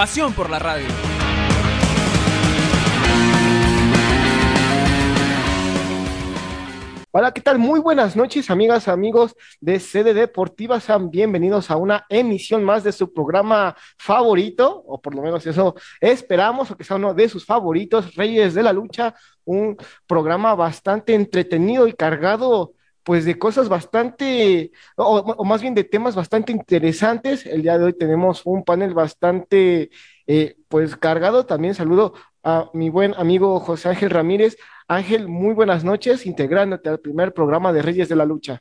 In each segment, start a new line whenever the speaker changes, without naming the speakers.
Pasión por la radio.
Hola, ¿qué tal? Muy buenas noches, amigas, amigos de CD Deportiva. Sean bienvenidos a una emisión más de su programa favorito, o por lo menos eso esperamos, o que sea uno de sus favoritos, Reyes de la Lucha, un programa bastante entretenido y cargado pues de cosas bastante, o, o, más bien de temas bastante interesantes. El día de hoy tenemos un panel bastante, eh, pues cargado. También saludo a mi buen amigo José Ángel Ramírez. Ángel, muy buenas noches, integrándote al primer programa de Reyes de la Lucha.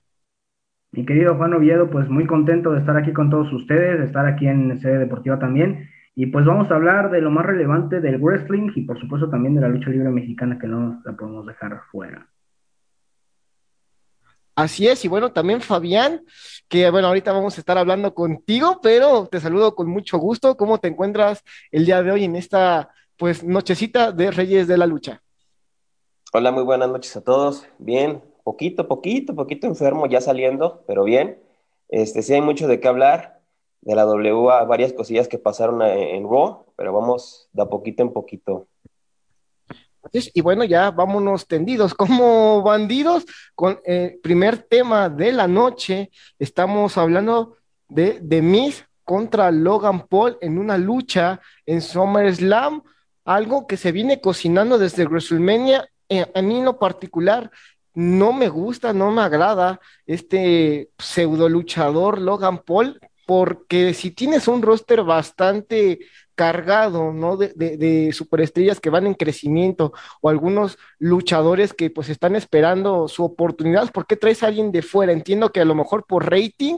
Mi querido Juan Oviedo, pues muy contento de estar aquí con todos ustedes, de estar aquí en sede deportiva también. Y pues vamos a hablar de lo más relevante del wrestling y por supuesto también de la lucha libre mexicana que no la podemos dejar fuera.
Así es, y bueno, también Fabián, que bueno, ahorita vamos a estar hablando contigo, pero te saludo con mucho gusto. ¿Cómo te encuentras el día de hoy en esta pues nochecita de Reyes de la Lucha?
Hola, muy buenas noches a todos. Bien, poquito, poquito, poquito enfermo, ya saliendo, pero bien. Este, sí hay mucho de qué hablar. De la W, varias cosillas que pasaron en Raw, pero vamos de poquito en poquito.
Y bueno, ya vámonos tendidos como bandidos con el primer tema de la noche. Estamos hablando de, de Miz contra Logan Paul en una lucha en SummerSlam, algo que se viene cocinando desde WrestleMania. Eh, a mí en lo particular no me gusta, no me agrada este pseudo luchador Logan Paul, porque si tienes un roster bastante cargado, ¿no? De, de, superestrellas que van en crecimiento o algunos luchadores que pues están esperando su oportunidad, ¿por qué traes a alguien de fuera? Entiendo que a lo mejor por rating,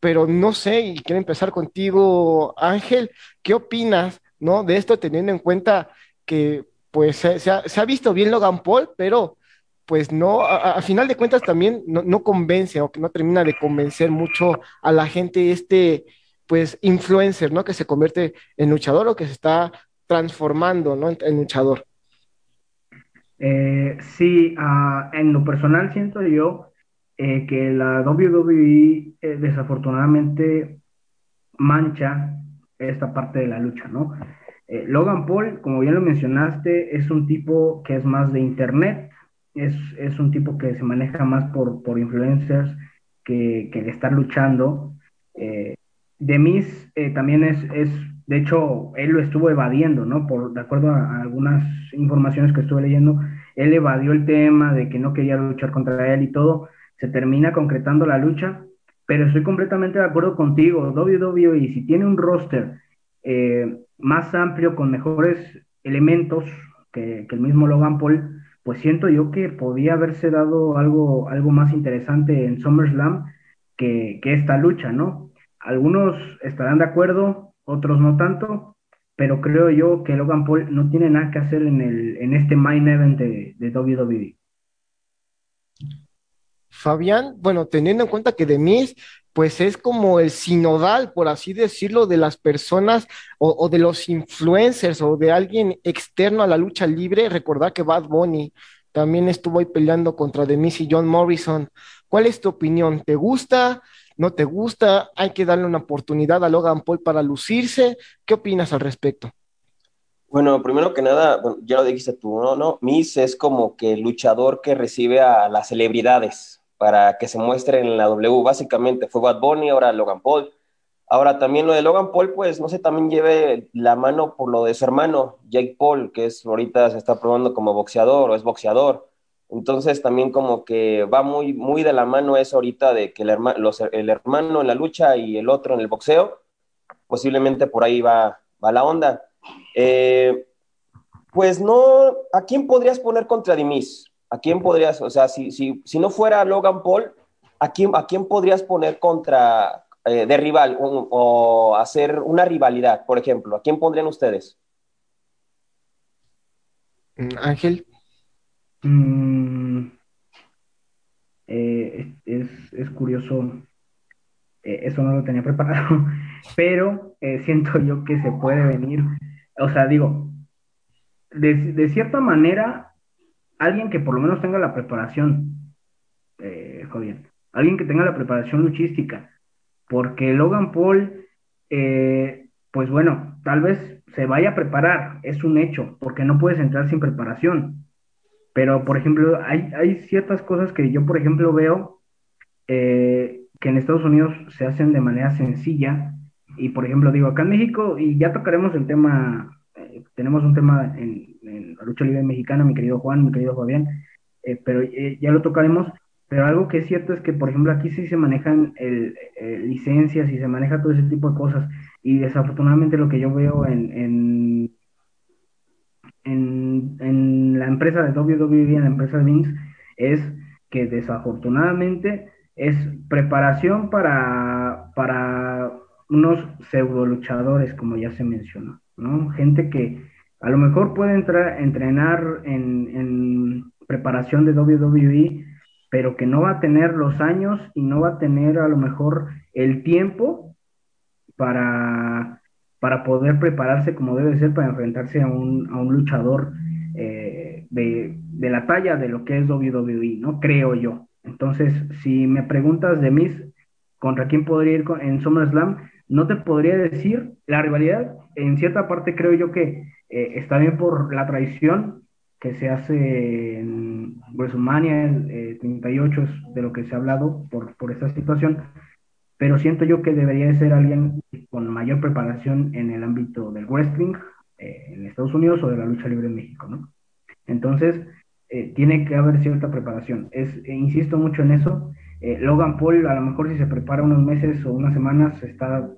pero no sé, y quiero empezar contigo, Ángel, ¿qué opinas, ¿no? De esto teniendo en cuenta que pues se, ha, visto bien Logan Paul, pero pues no, a, a final de cuentas también no, no, convence o que no termina de convencer mucho a la gente este, pues, influencer, ¿no? Que se convierte en luchador o que se está transformando, ¿no? En, luchador.
Eh, sí, uh, en lo personal siento yo eh, que la WWE eh, desafortunadamente mancha esta parte de la lucha, ¿no? Logan Paul, como bien lo mencionaste, es un tipo que es más de internet, es, es un tipo que se maneja más por, por influencers que, que estar luchando. Demis eh, también es, de hecho, él lo estuvo evadiendo, ¿no? Por, de acuerdo a, algunas informaciones que estuve leyendo, él evadió el tema de que no quería luchar contra él y todo. Se termina concretando la lucha, pero estoy completamente de acuerdo contigo. WWE, si tiene un roster eh, más amplio, con mejores elementos que, el mismo Logan Paul, pues siento yo que podía haberse dado algo, algo más interesante en SummerSlam que esta lucha, ¿no? Algunos estarán de acuerdo, otros no tanto, pero creo yo que Logan Paul no tiene nada que hacer en, el, en este main event de, de WWE.
Fabián, bueno, teniendo en cuenta que de Miz, pues es como el sinodal, por así decirlo, de las personas o, de los influencers o de alguien externo a la lucha libre. Recordad que Bad Bunny también estuvo ahí peleando contra The Miz y John Morrison. ¿Cuál es tu opinión? ¿Te gusta? ¿No te gusta? ¿Hay que darle una oportunidad a Logan Paul para lucirse? ¿Qué opinas al respecto?
Bueno, primero que nada, bueno, ya lo dijiste tú, ¿no? ¿no? Miz es como que el luchador que recibe a las celebridades para que se muestre en la W. Básicamente fue Bad Bunny, ahora Logan Paul. Ahora también lo de Logan Paul, pues no sé, también lleve la mano por lo de su hermano, Jake Paul, que es ahorita se está probando como boxeador o es boxeador. Entonces también como que va muy, muy de la mano eso ahorita de que el, herma, el hermano en la lucha y el otro en el boxeo. Posiblemente por ahí va, va la onda. Eh, pues no, ¿a quién podrías poner contra Dimis? ¿A quién podrías, o sea, si, si, si no fuera Logan Paul, ¿a quién, ¿a quién podrías poner contra, eh, de rival o, hacer una rivalidad, por ejemplo, ¿a quién pondrían ustedes?
Mm, Ángel.
Mm, eh, es, curioso, eh, eso no lo tenía preparado, pero siento yo que se puede venir, o sea, digo, de, de, cierta manera, alguien que por lo menos tenga la preparación, eh, alguien que tenga la preparación luchística, porque Logan Paul, eh, pues bueno, tal vez se vaya a preparar, es un hecho, porque no puedes entrar sin preparación. Pero, por ejemplo, hay, hay ciertas cosas que yo, por ejemplo, veo eh, que en Estados Unidos se hacen de manera sencilla. Y, por ejemplo, digo, acá en México, y ya tocaremos el tema, eh, tenemos un tema en, la lucha libre mexicana, mi querido Juan, mi querido Fabián, pero ya lo tocaremos. Pero algo que es cierto es que, por ejemplo, aquí sí se manejan el, licencias y se maneja todo ese tipo de cosas. Y desafortunadamente lo que yo veo en, en, en, la empresa de WWE, en la empresa de Vince, es que desafortunadamente es preparación para, para unos pseudo luchadores, como ya se mencionó, ¿no? Gente que a lo mejor puede entrar, entrenar en, en preparación de WWE, pero que no va a tener los años y no va a tener a lo mejor el tiempo para, para poder prepararse como debe ser para enfrentarse a un, a un luchador eh, de, de, la talla de lo que es WWE, ¿no? Creo yo. Entonces, si me preguntas de mis contra quién podría ir en SummerSlam, no te podría decir la rivalidad. En cierta parte creo yo que eh, está bien por la tradición, que se hace en WrestleMania eh, 38 es de lo que se ha hablado por, por esta situación, pero siento yo que debería ser alguien con mayor preparación en el ámbito del wrestling eh, en Estados Unidos o de la lucha libre en México, ¿no? Entonces, eh, tiene que haber cierta preparación. Es, e insisto mucho en eso. Eh, Logan Paul, a lo mejor si se prepara unos meses o unas semanas, está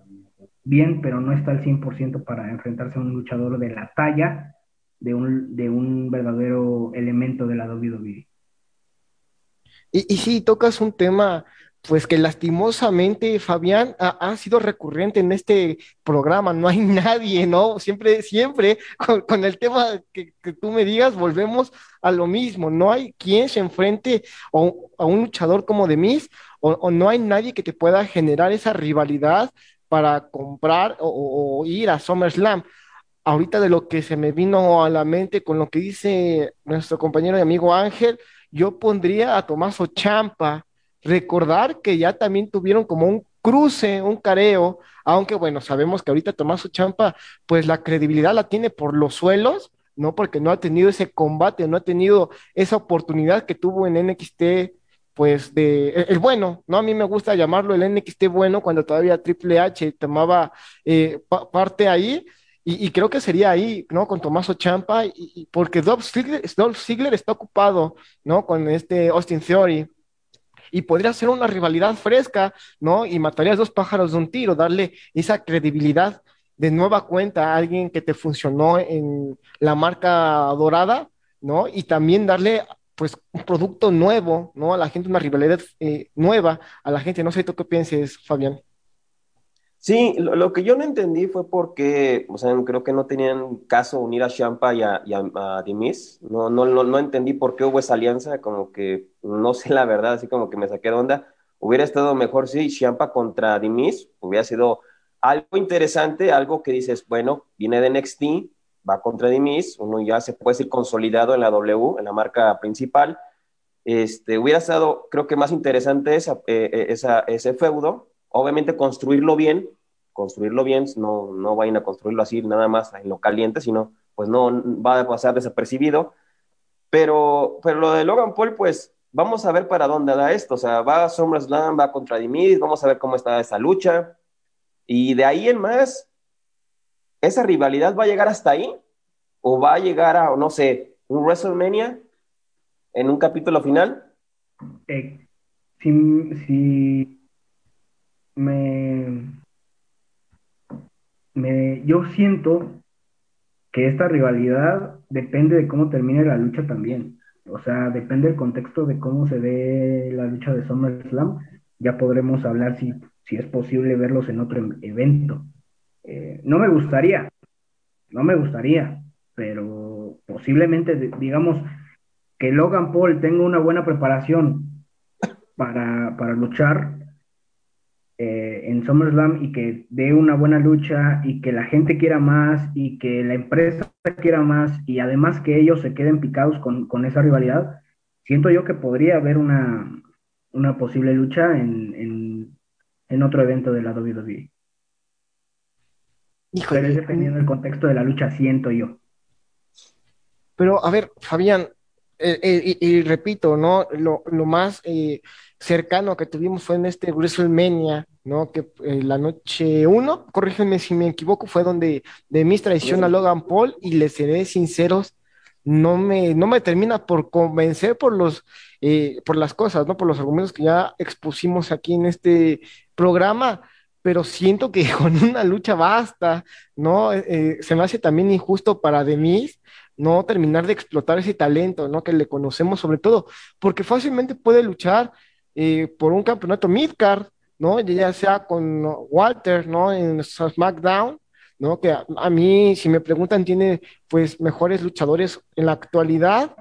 bien, pero no está al 100% para enfrentarse a un luchador de la talla de un, de un verdadero elemento de la WWE.
Y, y sí, tocas un tema, pues que lastimosamente, Fabián, ha, sido recurrente en este programa. No hay nadie, ¿no? Siempre, siempre, con, el tema que, tú me digas, volvemos a lo mismo. No hay quien se enfrente a un luchador como de Miss, o, no hay nadie que te pueda generar esa rivalidad para comprar o ir a SummerSlam ahorita de lo que se me vino a la mente con lo que dice nuestro compañero y amigo Ángel, yo pondría a Tomaso Champa. Recordar que ya también tuvieron como un cruce, un careo, aunque bueno, sabemos que ahorita Tomaso Champa, pues la credibilidad la tiene por los suelos, ¿no? Porque no ha tenido ese combate, no ha tenido esa oportunidad que tuvo en NXT, pues de, el, bueno, ¿no? A mí me gusta llamarlo el NXT bueno cuando todavía Triple H tomaba eh, parte ahí, y, creo que sería ahí, ¿no? Con Tomaso Champa, y, porque Dolph Ziggler, está ocupado, ¿no? Con este Austin Theory. Y podría ser una rivalidad fresca, ¿no? Y matarías dos pájaros de un tiro, darle esa credibilidad de nueva cuenta a alguien que te funcionó en la marca dorada, ¿no? Y también darle, pues, un producto nuevo, ¿no? A la gente, una rivalidad eh, nueva, a la gente. No sé tú qué pienses, Fabián.
Sí, lo, que yo no entendí fue porque, o sea, creo que no tenían caso unir a Champa y a, Dimis. No, no, no, no, entendí por qué hubo esa alianza, como que no sé la verdad, así como que me saqué de onda. Hubiera estado mejor si Champa contra Dimis, hubiera sido algo interesante, algo que dices, bueno, viene de NXT, va contra Dimis, uno ya se puede decir consolidado en la W, en la marca principal. Este, hubiera estado, creo que más interesante esa, eh, eh, ese feudo obviamente construirlo bien, construirlo bien, no, no vayan a construirlo así nada más en lo caliente, sino pues no va a pasar desapercibido. Pero, pero lo de Logan Paul, pues vamos a ver para dónde da esto. O sea, va a SummerSlam, va contra Dimitri, vamos a ver cómo está esa lucha. Y de ahí en más, ¿esa rivalidad va a llegar hasta ahí? ¿O va a llegar a, no sé, un WrestleMania en un capítulo final?
Eh, si me, me, yo siento que esta rivalidad depende de cómo termine la lucha también. O sea, depende del contexto de cómo se ve la lucha de SummerSlam. Ya podremos hablar si si es posible verlos en otro evento. Eh, no me gustaría, no me gustaría, pero posiblemente, digamos, que Logan Paul tenga una buena preparación para, para luchar eh, en SummerSlam y que dé una buena lucha y que la gente quiera más y que la empresa quiera más y además que ellos se queden picados con, con esa rivalidad, siento yo que podría haber una, una posible lucha en, en, en, otro evento de la WWE. Pero es dependiendo del contexto de la lucha, siento yo.
Pero, a ver, Fabián, eh, eh, y, repito, ¿no? Lo, lo más eh, cercano que tuvimos fue en este WrestleMania, ¿no? Que la noche uno, corrígeme si me equivoco, fue donde de mis traición a Logan Paul y les seré sinceros, no me, no me termina por convencer por los por las cosas, ¿no? Por los argumentos que ya expusimos aquí en este programa, pero siento que con una lucha basta, ¿no? se me hace también injusto para Demis no terminar de explotar ese talento, ¿no? Que le conocemos sobre todo, porque fácilmente puede luchar eh, por un campeonato midcard, ¿no? Ya sea con Walter, ¿no? En SmackDown, ¿no? Que a, mí, si me preguntan, tiene pues mejores luchadores en la actualidad,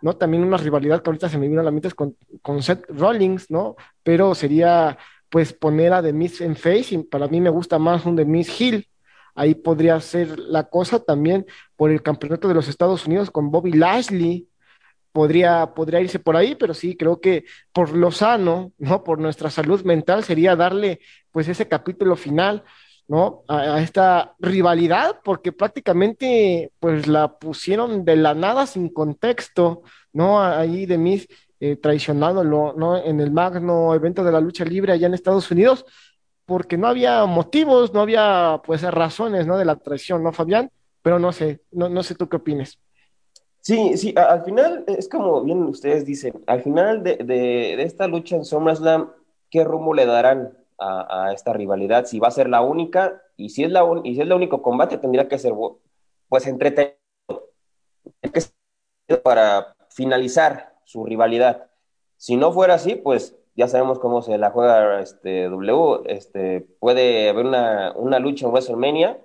¿no? También una rivalidad que ahorita se me vino a la mente es con, con Seth Rollins, ¿no? Pero sería pues poner a The Miz en face y para mí me gusta más un The Miz Hill, ahí podría ser la cosa también por el campeonato de los Estados Unidos con Bobby Lashley. Podría, podría irse por ahí, pero sí, creo que por lo sano, ¿no? Por nuestra salud mental sería darle pues ese capítulo final, ¿no? A, esta rivalidad, porque prácticamente pues la pusieron de la nada sin contexto, ¿no? Ahí de mis eh, traicionándolo, ¿no? En el magno evento de la lucha libre allá en Estados Unidos, porque no había motivos, no había pues razones, ¿no? De la traición, ¿no, Fabián? Pero no sé, no, no sé tú qué opinas.
Sí, sí, al final es como bien ustedes dicen, al final de, de, esta lucha en SummerSlam, ¿qué rumbo le darán a, a, esta rivalidad? Si va a ser la única, y si es, la y si es el único combate, tendría que ser pues entretenido para finalizar su rivalidad. Si no fuera así, pues ya sabemos cómo se la juega este W, este, puede haber una, una lucha en WrestleMania,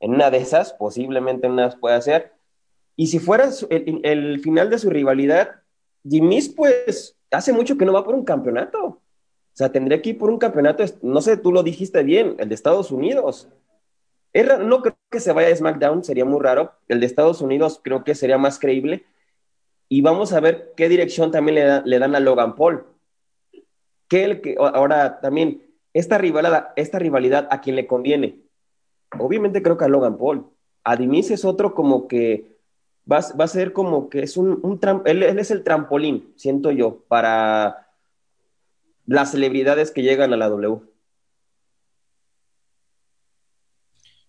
en una de esas, posiblemente en una puede ser, y si fuera el, el, final de su rivalidad, Jimmy's pues hace mucho que no va por un campeonato, o sea, tendría que ir por un campeonato, no sé, tú lo dijiste bien, el de Estados Unidos. no creo que se vaya a SmackDown, sería muy raro. El de Estados Unidos creo que sería más creíble. Y vamos a ver qué dirección también le, le dan a Logan Paul que el que ahora también esta rivalidad, esta rivalidad a quien le conviene. Obviamente creo que a Logan Paul. A es otro como que va, va a ser como que es un, un él, es el trampolín, siento yo, para las celebridades que llegan a la W.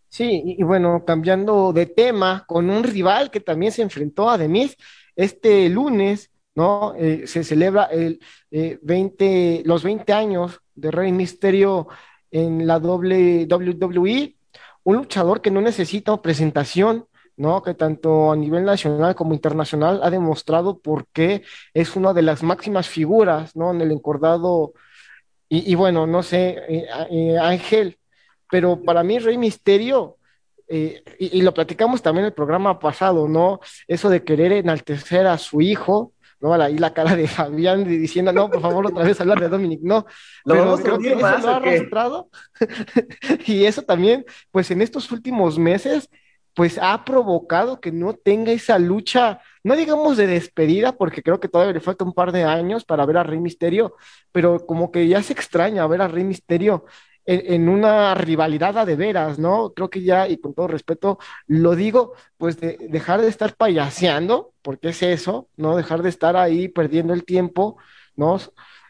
Sí, y, y bueno, cambiando de tema, con un rival que también se enfrentó a Demis este lunes, ¿no? Eh, se celebra el, 20, eh, los 20 años de Rey Misterio en la WWE, un luchador que no necesita presentación, ¿no? Que tanto a nivel nacional como internacional ha demostrado por qué es una de las máximas figuras, ¿no? En el encordado, y, bueno, no sé, eh, Ángel, pero para mí Rey Misterio y, y, lo platicamos también en el programa pasado, ¿no? Eso de querer enaltecer a su hijo, ¿no? Ahí la cara de Fabián diciendo, no, por favor, otra vez hablar de Dominic, no.
¿Lo pero creo que eso lo ha
arrastrado. y eso también, pues en estos últimos meses, pues ha provocado que no tenga esa lucha, no digamos de despedida, porque creo que todavía le falta un par de años para ver a Rey Misterio, pero como que ya se extraña ver a Rey Misterio en, una rivalidad a de veras, ¿no? Creo que ya, y con todo respeto, lo digo, pues de, dejar de estar payaseando, porque es eso, ¿no? Dejar de estar ahí perdiendo el tiempo, ¿no?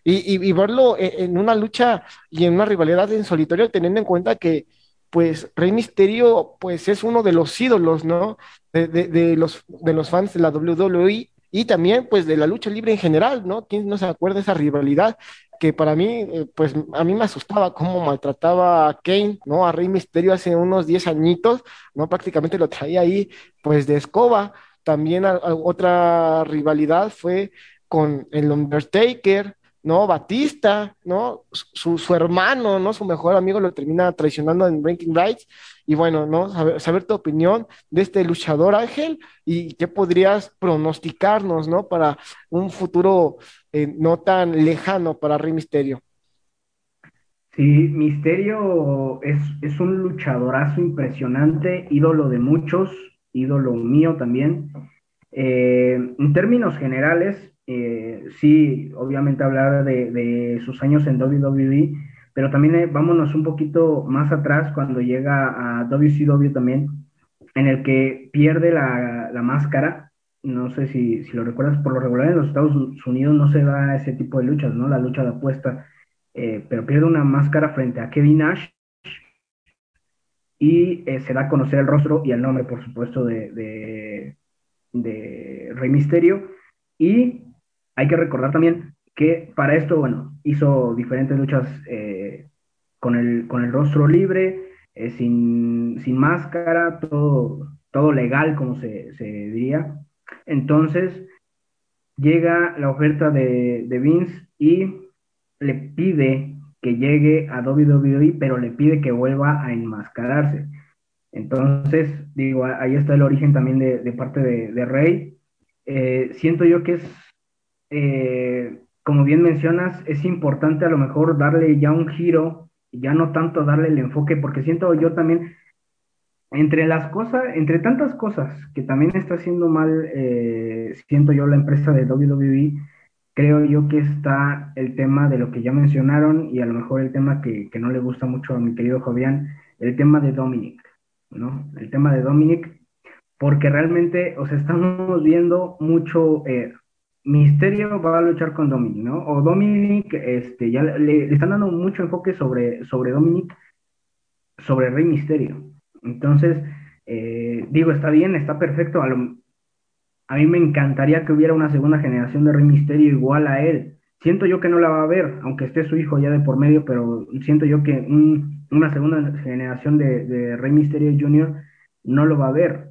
Y, y, verlo en, en, una lucha y en una rivalidad en solitario, teniendo en cuenta que, pues, Rey Misterio, pues, es uno de los ídolos, ¿no? De los, de los fans de la WWE y también, pues, de la lucha libre en general, ¿no? ¿Quién no se acuerda de esa rivalidad? Que para mí, eh, pues a mí me asustaba cómo maltrataba a Kane, ¿no? A Rey Misterio hace unos 10 añitos, ¿no? Prácticamente lo traía ahí, pues de escoba. También otra rivalidad fue con el Undertaker, ¿no? Batista, ¿no? Su, su, hermano, ¿no? Su mejor amigo lo termina traicionando en Ranking Rights. Y bueno, ¿no? Saber, saber, tu opinión de este luchador Ángel y qué podrías pronosticarnos, ¿no? Para un futuro eh, no tan lejano para Rey Misterio.
Sí, Misterio es, es un luchadorazo impresionante, ídolo de muchos, ídolo mío también. Eh, en términos generales, eh, sí, obviamente hablar de, de, sus años en WWE, pero también vámonos un poquito más atrás cuando llega a WCW también, en el que pierde la, la máscara. No sé si, si, lo recuerdas, por lo regular en los Estados Unidos no se da ese tipo de luchas, ¿no? La lucha de apuesta, eh, pero pierde una máscara frente a Kevin Nash y eh, se da a conocer el rostro y el nombre, por supuesto, de, de, Rey Misterio. Y hay que recordar también que para esto, bueno, hizo diferentes luchas eh, con, el, con el rostro libre, sin, sin, máscara, todo, todo legal, como se, se, diría. Entonces, llega la oferta de, Vince y le pide que llegue a WWE, pero le pide que vuelva a enmascararse. Entonces, digo, ahí está el origen también de, parte de, de Rey. Eh, siento yo que es, eh, como bien mencionas, es importante a lo mejor darle ya un giro, ya no tanto darle el enfoque, porque siento yo también, entre las cosas, entre tantas cosas que también está haciendo mal, eh, siento yo la empresa de WWE, creo yo que está el tema de lo que ya mencionaron y a lo mejor el tema que, que no le gusta mucho a mi querido Jovian, el tema de Dominic, ¿no? El tema de Dominic, porque realmente, o sea, estamos viendo mucho, eh, Misterio va a luchar con Dominic, ¿no? O Dominic, este, ya le, le, están dando mucho enfoque sobre, sobre Dominic, sobre Rey Misterio. Entonces, eh, digo, está bien, está perfecto, a mí me encantaría que hubiera una segunda generación de Rey Misterio igual a él. Siento yo que no la va a haber, aunque esté su hijo ya de por medio, pero siento yo que un, una segunda generación de, de, Rey Misterio Jr. no lo va a ver.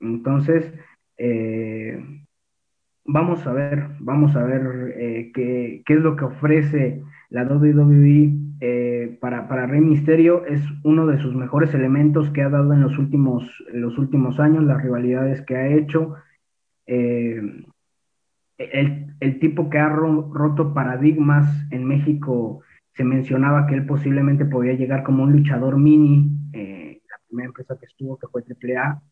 Entonces, eh, vamos a ver, vamos a ver eh, qué, qué, es lo que ofrece la WWE eh, para, para, Rey Misterio. Es uno de sus mejores elementos que ha dado en los últimos, los últimos años, las rivalidades que ha hecho. Eh, el, el, tipo que ha roto paradigmas en México, se mencionaba que él posiblemente podía llegar como un luchador mini, eh, la primera empresa que estuvo, que fue AAA,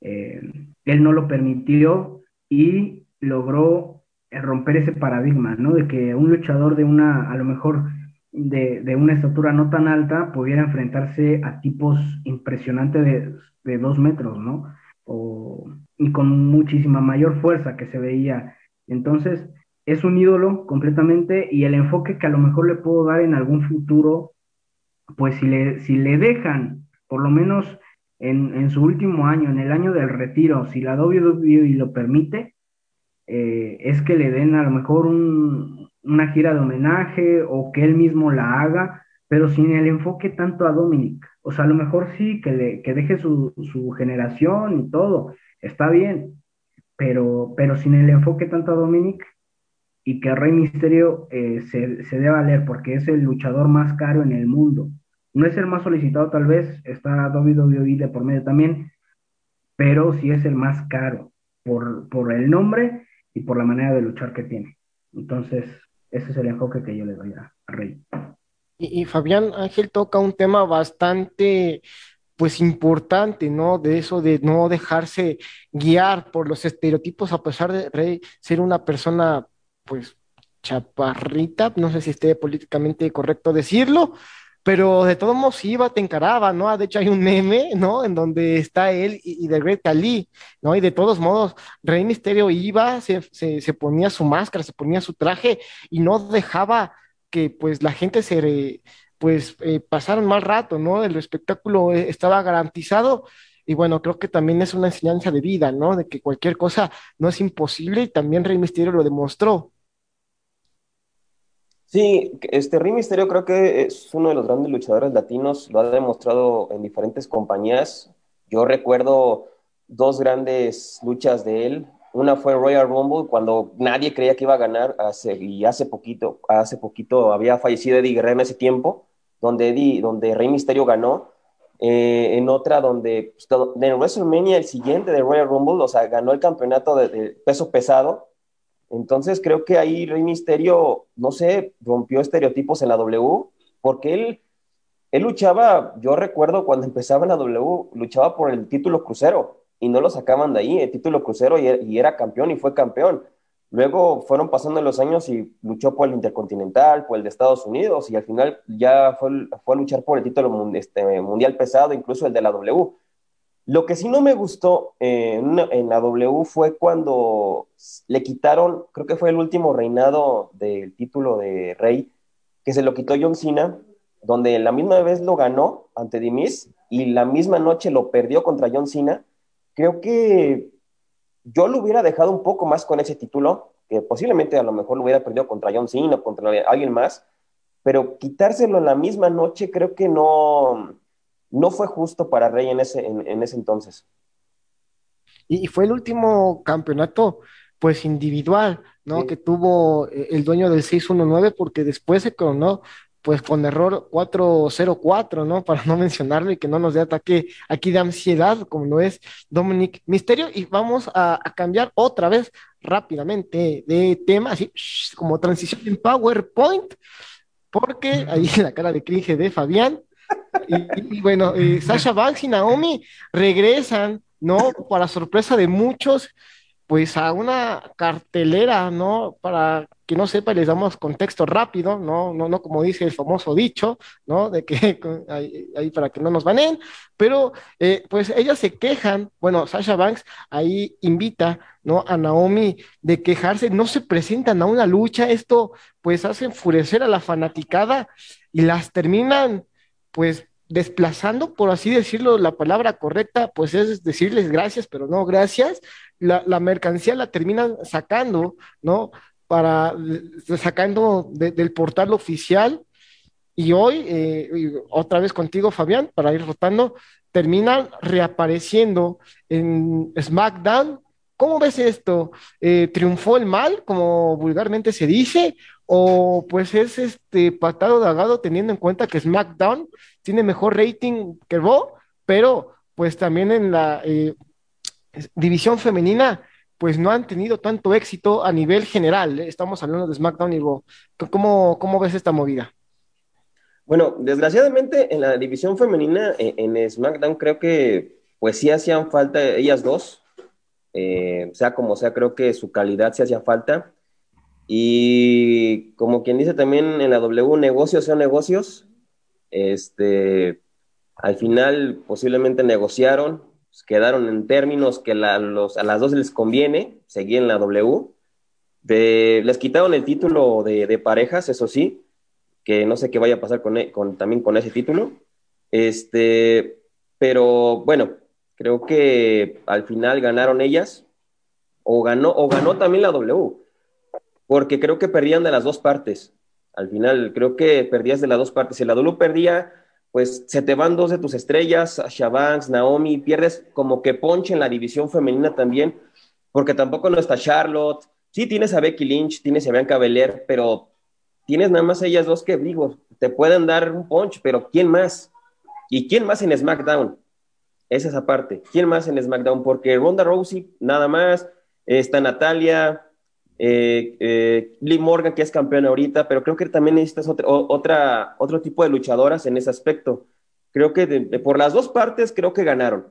él no lo permitió y logró romper ese paradigma, ¿no? De que un luchador de una, a lo mejor de, de una estatura no tan alta, pudiera enfrentarse a tipos impresionantes de, de dos metros, ¿no? O, y con muchísima mayor fuerza que se veía. Entonces, es un ídolo completamente y el enfoque que a lo mejor le puedo dar en algún futuro, pues si le, si le dejan, por lo menos en, en su último año, en el año del retiro, si la WWE lo permite, eh, es que le den a lo mejor un, una gira de homenaje o que él mismo la haga, pero sin el enfoque tanto a Dominic. O sea, a lo mejor sí, que, le, que deje su, su generación y todo, está bien, pero, pero sin el enfoque tanto a Dominic y que Rey Misterio eh, se, se dé valer porque es el luchador más caro en el mundo. No es el más solicitado tal vez, está WWE de por medio también, pero sí es el más caro por, por el nombre y por la manera de luchar que tiene. Entonces, ese es el enfoque que yo le doy a, Rey.
Y, Fabián Ángel toca un tema bastante pues importante, ¿no? De eso de no dejarse guiar por los estereotipos, a pesar de Rey ser una persona, pues, chaparrita, no sé si esté políticamente correcto decirlo, pero de todos modos iba, te encaraba, ¿no? Ah, de hecho hay un meme, ¿no? En donde está él y, y The Great ¿no? Y de todos modos, Rey Misterio iba, se, se, ponía su máscara, se ponía su traje y no dejaba que pues la gente se pues eh, pasaron mal rato, ¿no? El espectáculo eh, estaba garantizado y bueno, creo que también es una enseñanza de vida, ¿no? De que cualquier cosa no es imposible y también Rey Misterio lo demostró.
Sí, este Rey Misterio creo que es uno de los grandes luchadores latinos, lo ha demostrado en diferentes compañías. Yo recuerdo dos grandes luchas de él. Una fue Royal Rumble cuando nadie creía que iba a ganar y hace poquito, hace poquito había fallecido Eddie Guerrero en ese tiempo, donde, Eddie, donde Rey Misterio ganó. Eh, en otra donde pues, en WrestleMania el siguiente de Royal Rumble, o sea, ganó el campeonato de, de peso pesado. Entonces creo que ahí Rey Misterio, no sé, rompió estereotipos en la W, porque él él luchaba, yo recuerdo cuando empezaba en la W, luchaba por el título crucero y no lo sacaban de ahí, el título crucero y, era campeón y fue campeón. Luego fueron pasando los años y luchó por el Intercontinental, por el de Estados Unidos y al final ya fue, fue a luchar por el título este, mundial pesado, incluso el de la W. Lo que sí no me gustó eh, en, la W fue cuando le quitaron, creo que fue el último reinado del título de rey, que se lo quitó John Cena donde la misma vez lo ganó ante Dimis y la misma noche lo perdió contra John Cena, creo que yo lo hubiera dejado un poco más con ese título, que posiblemente a lo mejor lo hubiera perdido contra John Cena o contra alguien más, pero quitárselo en la misma noche creo que no, no fue justo para Rey en ese, en, ese entonces.
Y, fue el último campeonato pues individual, ¿no? Que tuvo eh, el dueño del 619 porque después se coronó pues con error 404, ¿no? Para no mencionarlo y que no nos dé ataque aquí de ansiedad, como lo es Dominic Misterio. Y vamos a, cambiar otra vez rápidamente de tema, así como transición en PowerPoint, porque ahí la cara de cringe de Fabián. Y, bueno, eh, Sasha Banks y Naomi regresan, ¿no? Para sorpresa de muchos, pues a una cartelera, ¿no? Para que no sepa, les damos contexto rápido, ¿no? No, no como dice el famoso dicho, ¿no? De que ahí, para que no nos baneen, pero eh, pues ellas se quejan, bueno, Sasha Banks ahí invita, ¿no? A Naomi de quejarse, no se presentan a una lucha, esto pues hace enfurecer a la fanaticada y las terminan, pues desplazando, por así decirlo, la palabra correcta, pues es decirles gracias, pero no gracias. La, mercancía la terminan sacando, ¿no? para sacando del portal oficial. Y hoy, eh, otra vez contigo, Fabián, para ir rotando, terminan reapareciendo en SmackDown. ¿Cómo ves esto? Eh, ¿Triunfó el mal, como vulgarmente se dice? ¿O pues es este patado de agado teniendo en cuenta que SmackDown tiene mejor rating que Raw, pero pues también en la eh, división femenina pues no han tenido tanto éxito a nivel general. ¿eh? Estamos hablando de SmackDown y Raw. ¿Cómo, ¿Cómo, ves esta movida?
Bueno, desgraciadamente en la división femenina, eh, en, SmackDown, creo que pues sí hacían falta ellas dos. Eh, sea como sea, creo que su calidad sí hacía falta. Y como quien dice también en la W, negocios son negocios. Este, al final posiblemente negociaron, pues, quedaron en términos que a las dos les conviene seguir en la W. les quitaron el título de, parejas, eso sí, que no sé qué vaya a pasar con, también con ese título. Este, pero bueno, creo que al final ganaron ellas o ganó, o ganó también la W, porque creo que perdían de las dos partes. Al final creo que perdías de las dos partes. Si la W perdía, pues se te van dos de tus estrellas, Shabanks, Naomi, pierdes como que ponche en la división femenina también, porque tampoco no está Charlotte. Sí, tienes a Becky Lynch, tienes a Bianca Belair, pero tienes nada más ellas dos que digo, te pueden dar un punch, pero ¿quién más? ¿Y quién más en SmackDown? Es esa parte. ¿Quién más en SmackDown? Porque Ronda Rousey, nada más, está Natalia, eh, eh, Lee Morgan, que es campeona ahorita, pero creo que también necesitas otra, otro tipo de luchadoras en ese aspecto. Creo que por las dos partes, creo que ganaron.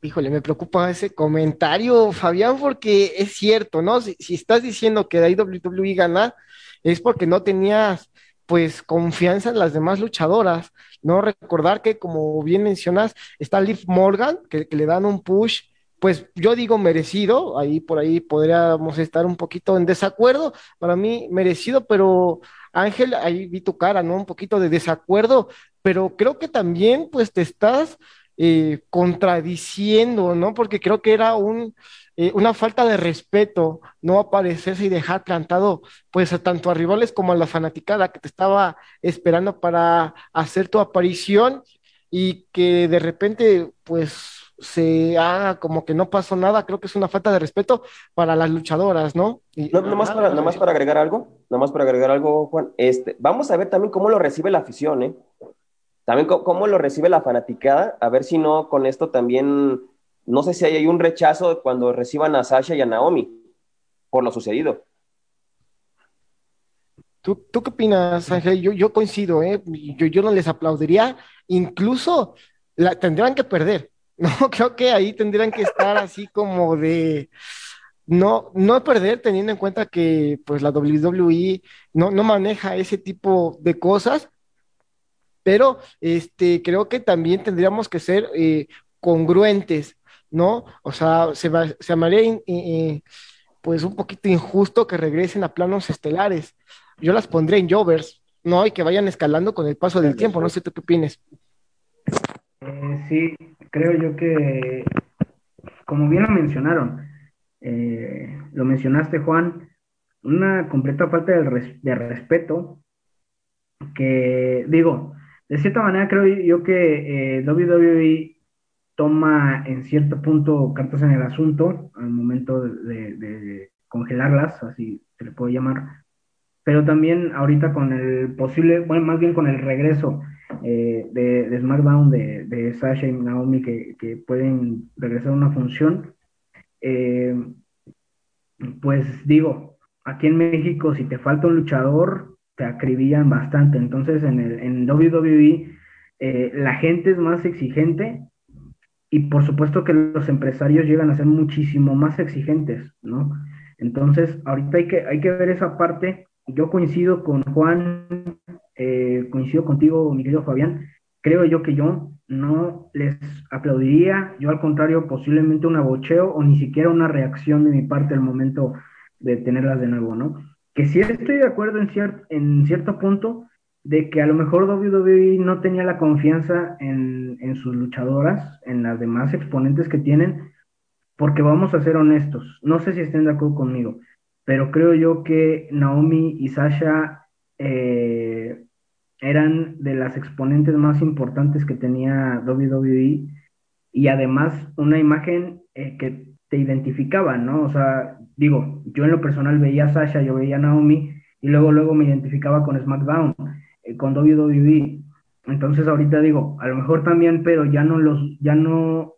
Híjole, me preocupa ese comentario, Fabián, porque es cierto, ¿no? Si, estás diciendo que de WWE gana, es porque no tenías, pues, confianza en las demás luchadoras, ¿no? Recordar que, como bien mencionas, está Liv Morgan, que le dan un push pues yo digo merecido, ahí por ahí podríamos estar un poquito en desacuerdo, para mí merecido, pero Ángel, ahí vi tu cara, ¿no? Un poquito de desacuerdo, pero creo que también pues te estás eh, contradiciendo, ¿no? Porque creo que era eh, una falta de respeto no aparecerse y dejar plantado pues a tanto a rivales como a la fanaticada que te estaba esperando para hacer tu aparición y que de repente pues se haga como que no pasó nada, creo que es una falta de respeto para las luchadoras, ¿no?
Y, no, nomás, para, nomás para agregar algo, nomás para agregar algo, Juan, este, vamos a ver también cómo lo recibe la afición, ¿eh? También cómo lo recibe la fanaticada, a ver si no con esto también, no sé si hay un rechazo cuando reciban a Sasha y a Naomi por lo sucedido.
¿Tú, ¿Tú, qué opinas, Ángel? Yo, yo coincido, ¿eh? Yo, yo no les aplaudiría, incluso la, tendrán que perder, ¿no? Creo que ahí tendrían que estar así como de no, no perder teniendo en cuenta que pues la WWE no, no maneja ese tipo de cosas, pero este, creo que también tendríamos que ser eh, congruentes, ¿no? O sea, se, va, se llamaría eh, pues un poquito injusto que regresen a planos estelares. Yo las pondré en Jovers, ¿no? Y que vayan escalando con el paso del tiempo, no sé tú qué opinas.
Eh, sí, creo yo que, como bien lo mencionaron, eh, lo mencionaste Juan, una completa falta de, de, respeto que, digo, de cierta manera creo yo que eh, WWE toma en cierto punto cartas en el asunto al momento de, de congelarlas, así se le puede llamar, pero también ahorita con el posible, bueno, más bien con el regreso eh, de, SmackDown de, Sasha y Naomi que, pueden regresar a una función. Eh, pues digo, aquí en México, si te falta un luchador, te acribillan bastante. Entonces, en, el, en WWE, eh, la gente es más exigente y por supuesto que los empresarios llegan a ser muchísimo más exigentes, ¿no? Entonces, ahorita hay que, hay que ver esa parte. Yo coincido con Juan eh, coincido contigo, mi querido Fabián, creo yo que yo no les aplaudiría, yo al contrario, posiblemente un abocheo o ni siquiera una reacción de mi parte al momento de tenerlas de nuevo, ¿no? Que sí estoy de acuerdo en, en cierto punto de que a lo mejor WWE no tenía la confianza en, en sus luchadoras, en las demás exponentes que tienen, porque vamos a ser honestos, no sé si estén de acuerdo conmigo, pero creo yo que Naomi y Sasha eh, eran de las exponentes más importantes que tenía WWE y además una imagen eh, que te identificaba, ¿no? O sea, digo, yo en lo personal veía a Sasha, yo veía a Naomi y luego luego me identificaba con SmackDown, eh, con WWE. Entonces ahorita digo, a lo mejor también, pero ya no los, ya no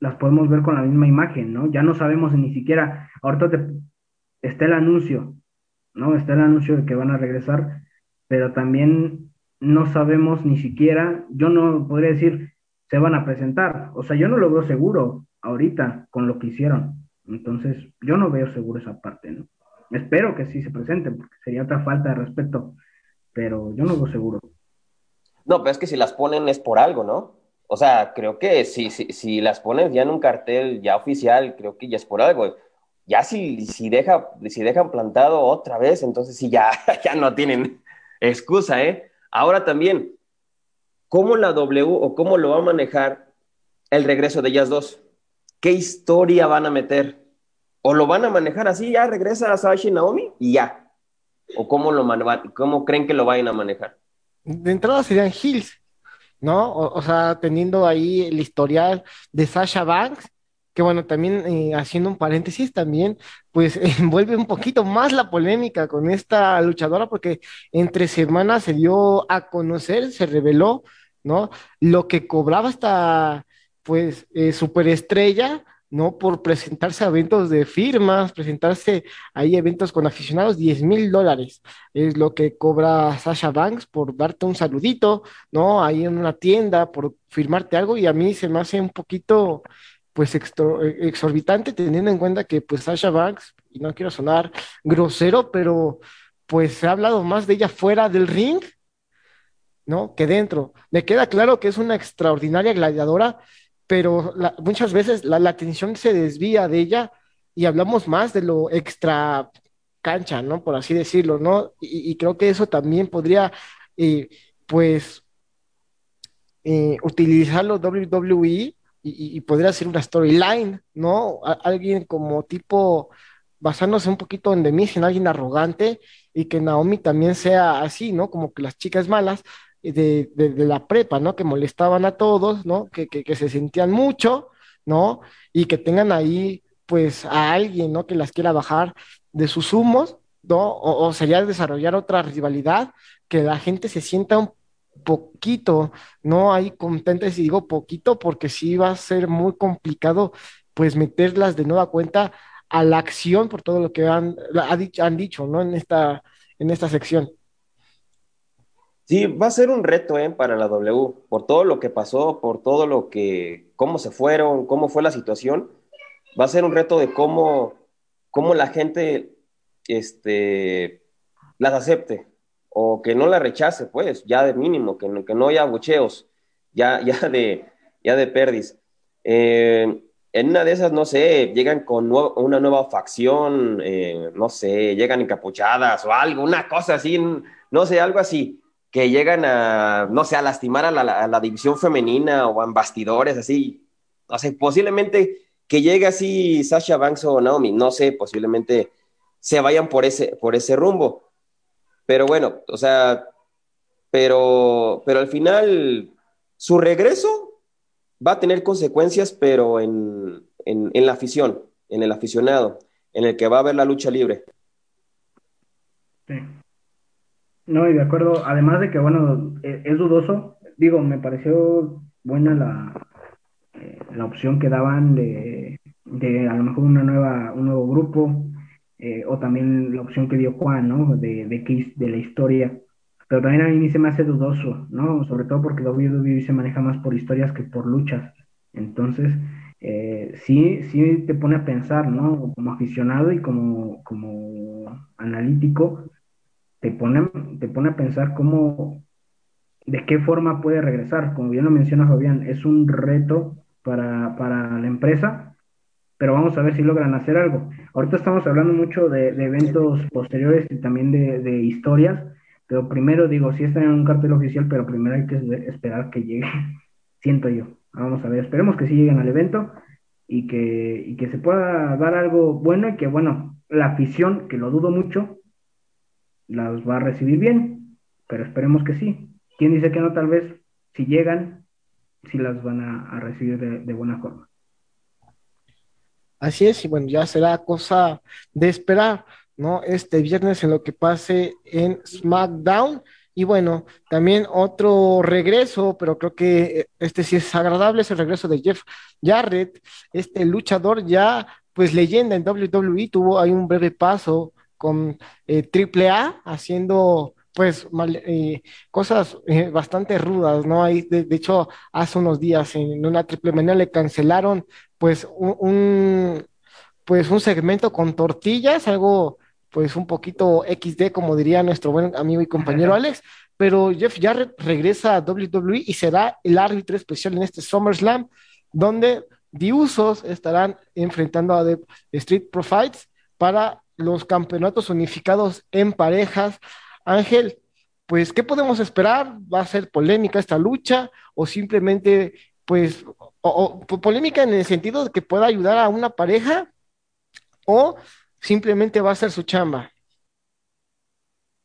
las podemos ver con la misma imagen, ¿no? Ya no sabemos ni siquiera, ahorita te, está el anuncio ¿no? Está el anuncio de que van a regresar, pero también no sabemos ni siquiera, yo no podría decir, se van a presentar. O sea, yo no lo veo seguro ahorita con lo que hicieron. Entonces, yo no veo seguro esa parte, ¿no? Espero que sí se presenten, porque sería otra falta de respeto, pero yo no veo seguro.
No, pero es que si las ponen es por algo, ¿no? O sea, creo que si, si, si las ponen ya en un cartel ya oficial, creo que ya es por algo ya si, si, deja, si dejan plantado otra vez, entonces sí, ya, ya no tienen excusa, ¿eh? Ahora también, ¿cómo la W o cómo lo va a manejar el regreso de ellas dos? ¿Qué historia van a meter? ¿O lo van a manejar así, ya regresa a Sasha y Naomi y ya? ¿O cómo, lo cómo creen que lo vayan a manejar?
De entrada serían Hills, ¿no? O, o sea, teniendo ahí el historial de Sasha Banks que bueno, también eh, haciendo un paréntesis, también pues envuelve un poquito más la polémica con esta luchadora porque entre semanas se dio a conocer, se reveló, ¿no? Lo que cobraba esta pues eh, superestrella, ¿no? Por presentarse a eventos de firmas, presentarse ahí eventos con aficionados, 10 mil dólares es lo que cobra Sasha Banks por darte un saludito, ¿no? Ahí en una tienda, por firmarte algo y a mí se me hace un poquito pues exorbitante teniendo en cuenta que pues Sasha Banks, y no quiero sonar grosero, pero pues se ha hablado más de ella fuera del ring, ¿no? Que dentro. Me queda claro que es una extraordinaria gladiadora, pero muchas veces la, atención se desvía de ella y hablamos más de lo extra cancha, ¿no? Por así decirlo, ¿no? Y, creo que eso también podría, eh, pues, eh, utilizarlo WWE y, podría ser una storyline, ¿no? alguien como tipo basándose un poquito en Demis, en alguien arrogante y que Naomi también sea así, ¿no? Como que las chicas malas, de, la prepa, ¿no? Que molestaban a todos, ¿no? Que, que, se sentían mucho, ¿no? Y que tengan ahí, pues, a alguien, ¿no? Que las quiera bajar de sus humos, ¿no? O, o sería desarrollar otra rivalidad, que la gente se sienta un poquito, ¿no? Ahí contentes y digo poquito porque sí va a ser muy complicado, pues, meterlas de nueva cuenta a la acción por todo lo que han, han dicho, ¿no? En esta, en esta sección.
Sí, va a ser un reto ¿eh? para la W, por todo lo que pasó, por todo lo que, cómo se fueron, cómo fue la situación. Va a ser un reto de cómo, cómo la gente este, las acepte o que no la rechace, pues, ya de mínimo, que no, que no haya bucheos, ya, ya de, ya de perdis. Eh, en una de esas, no sé, llegan con una nueva facción, eh, no sé, llegan encapuchadas o algo, una cosa así, no sé, algo así, que llegan a, no sé, a lastimar a la, división femenina o en bastidores, así, no sé, posiblemente que llegue así Sasha Banks o Naomi, no sé, posiblemente se vayan por ese, por ese rumbo. Pero bueno, o sea, pero, pero al final, su regreso va a tener consecuencias, pero en, la afición, en el aficionado, en el que va a haber la lucha libre.
Sí. No, y de acuerdo, además de que, bueno, e, es, dudoso, digo, me pareció buena la, eh, la opción que daban de, a lo mejor una nueva, un nuevo grupo, eh, o también la opción que dio Juan, ¿no? De, de, de la historia pero también a mí se me hace dudoso, ¿no? Sobre todo porque WWE se maneja más por historias que por luchas. Entonces, eh, sí, sí te pone a pensar, ¿no? Como aficionado y como, como analítico, te pone, te pone a pensar cómo, de qué forma puede regresar. Como bien lo menciona Fabián, es un reto para, la empresa, pero vamos a ver si logran hacer algo. Ahorita estamos hablando mucho de, eventos posteriores y también de, historias, pero primero digo, sí está en un cartel oficial, pero primero hay que esperar que llegue, siento yo. Vamos a ver, esperemos que sí lleguen al evento y que, y que se pueda dar algo bueno y que, bueno, la afición, que lo dudo mucho, las va a recibir bien, pero esperemos que sí. ¿Quién dice que no? Tal vez, si llegan, sí las van a, recibir de buena forma.
Así es, y bueno, ya será cosa de esperar. ¿no? Este viernes en lo que pase en SmackDown. Y bueno, también otro regreso, pero creo que este sí es agradable, es el regreso de Jeff Jarrett, este luchador ya, pues leyenda en WWE, tuvo ahí un breve paso con eh, AAA, haciendo pues eh, cosas eh, bastante rudas, ¿no? Ahí, de, hecho, hace unos días en una triple manía le cancelaron pues un, pues un segmento con tortillas, algo pues un poquito XD, como diría nuestro buen amigo y compañero Alex, pero Jeff Jarrett regresa a WWE y será el árbitro especial en este SummerSlam, donde Diusos estarán enfrentando a The Street Profits para los campeonatos unificados en parejas. Ángel, pues, ¿qué podemos esperar? ¿Va a ser polémica esta lucha o simplemente, pues, o, polémica en el sentido de que pueda ayudar a una pareja o simplemente va a ser su chamba?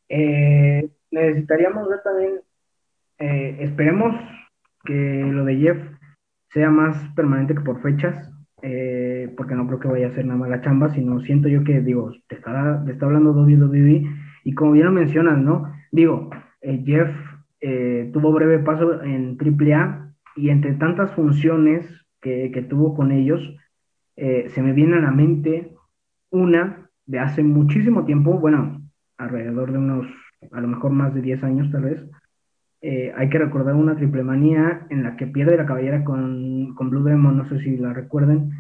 Eh, necesitaríamos ver también, eh, esperemos que lo de Jeff sea más permanente que por fechas, eh, porque no creo que vaya a ser nada más la chamba, sino siento yo que, digo, te está, te está hablando WWE, y como bien lo mencionas, ¿no? Digo, Jeff tuvo breve paso en AAA, y entre tantas funciones que, que tuvo con ellos, se me viene a la mente una de hace muchísimo tiempo, bueno, alrededor de unos, a lo mejor más de 10 años tal vez, eh, hay que recordar una triple manía en la que pierde la cabellera con, Blue Demon, no sé si la recuerden,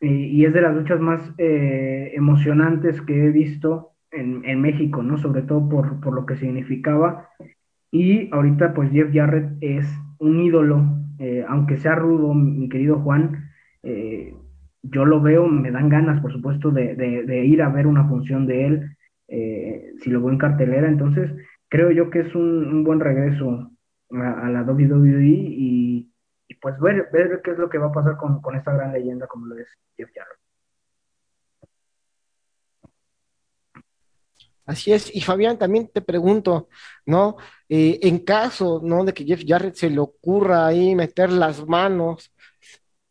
y es de las luchas más eh, emocionantes que he visto en, México, ¿no? Sobre todo por, lo que significaba. Y ahorita pues Jeff Jarrett es un ídolo, eh, aunque sea rudo, mi querido Juan, yo lo veo, me dan ganas, por supuesto, de, ir a ver una función de él, eh, si lo veo en cartelera. Entonces, creo yo que es un, buen regreso a, la WWE y, pues ver, ver qué es lo que va a pasar con, esta gran leyenda como lo es Jeff Jarrett.
Así es, y Fabián, también te pregunto, ¿no? Eh, en caso, ¿no? De que Jeff Jarrett se le ocurra ahí meter las manos,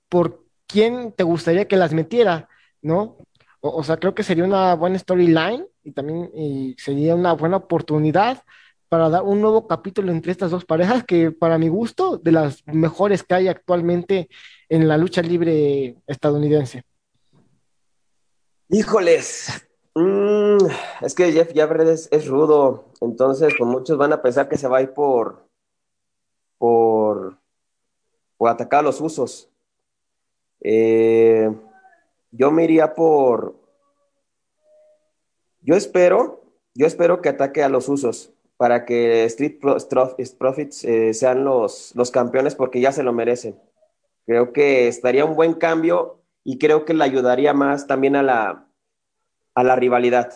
¿por quién te gustaría que las metiera, ¿no? O, sea, creo que sería una buena storyline y también y sería una buena oportunidad para dar un nuevo capítulo entre estas dos parejas que para mi gusto, de las mejores que hay actualmente en la lucha libre estadounidense.
Híjoles, mm, es que Jeff Jarrett es, es, rudo, entonces pues muchos van a pensar que se va a ir por, por, por atacar a los usos. Eh, yo me iría por, yo espero, yo espero que ataque a los usos para que Street Profits eh, sean los, los campeones porque ya se lo merecen. Creo que estaría un buen cambio y creo que le ayudaría más también a la, a la rivalidad.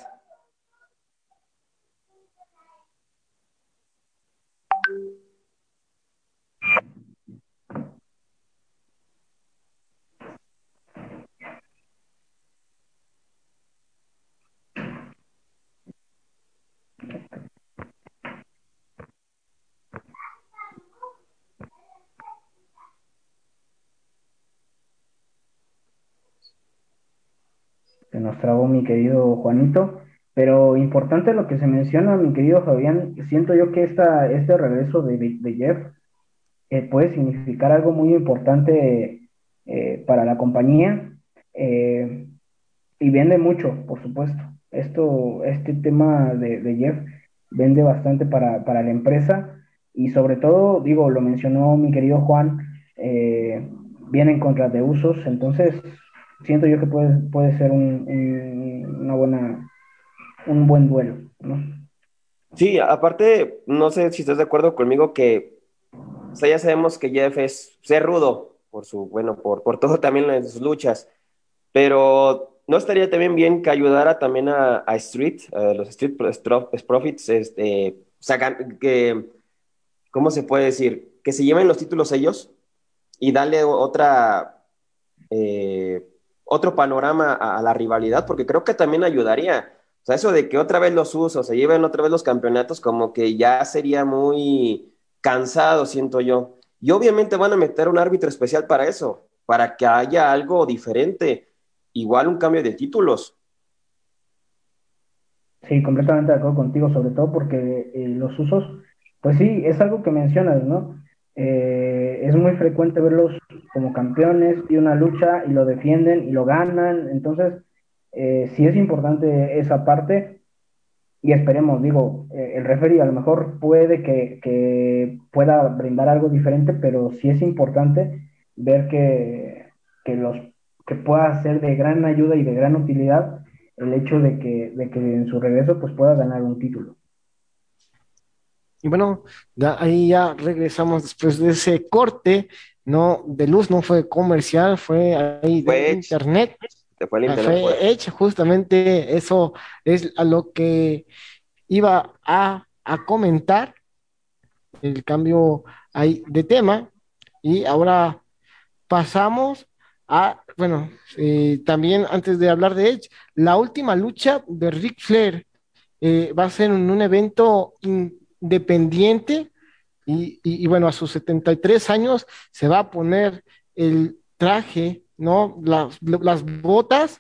se trabó mi querido Juanito, pero importante lo que se menciona, mi querido Fabián, siento yo que esta, este regreso de, Jeff eh, puede significar algo muy importante eh, para la compañía eh, y vende mucho, por supuesto. Esto, este tema de, de Jeff vende bastante para, para, la empresa y sobre todo, digo, lo mencionó mi querido Juan, eh, viene en contra de usos, entonces siento yo que puede, puede ser un, un, una buena, un buen duelo, ¿no?
Sí, aparte, no sé si estás de acuerdo conmigo que ya sabemos que Jeff es ser rudo por su, bueno, por, por todo también en sus luchas, pero no estaría también bien que ayudara también a, Street, a los Street Profits, este, sea, que, ¿cómo se puede decir? Que se lleven los títulos ellos y darle otra, eh, otro panorama a, la rivalidad, porque creo que también ayudaría. O sea, eso de que otra vez los usos se lleven otra vez los campeonatos, como que ya sería muy cansado, siento yo. Y obviamente van a meter un árbitro especial para eso, para que haya algo diferente, igual un cambio de títulos.
Sí, completamente de acuerdo contigo, sobre todo porque eh, los usos, pues sí, es algo que mencionas, ¿no? Eh, es muy frecuente verlos como campeones y una lucha y lo defienden y lo ganan, entonces eh, sí es importante esa parte y esperemos, digo, eh, el referee a lo mejor puede que, que, pueda brindar algo diferente, pero sí es importante ver que, que, los, que pueda ser de gran ayuda y de gran utilidad el hecho de que, de que en su regreso pues pueda ganar un título.
Y bueno, ahí ya regresamos después de ese corte, no de luz, no fue comercial, fue ahí de
Edge.
internet.
Fue
Ah,
internet,
fue
pues.
Edge, justamente eso es a lo que iba a, a comentar, el cambio ahí de tema, y ahora pasamos a, bueno, eh, también antes de hablar de Edge, la última lucha de Ric Flair eh, va a ser en un evento independiente y, y, y, bueno, a sus 73 años se va a poner el traje, ¿no? Las, las botas.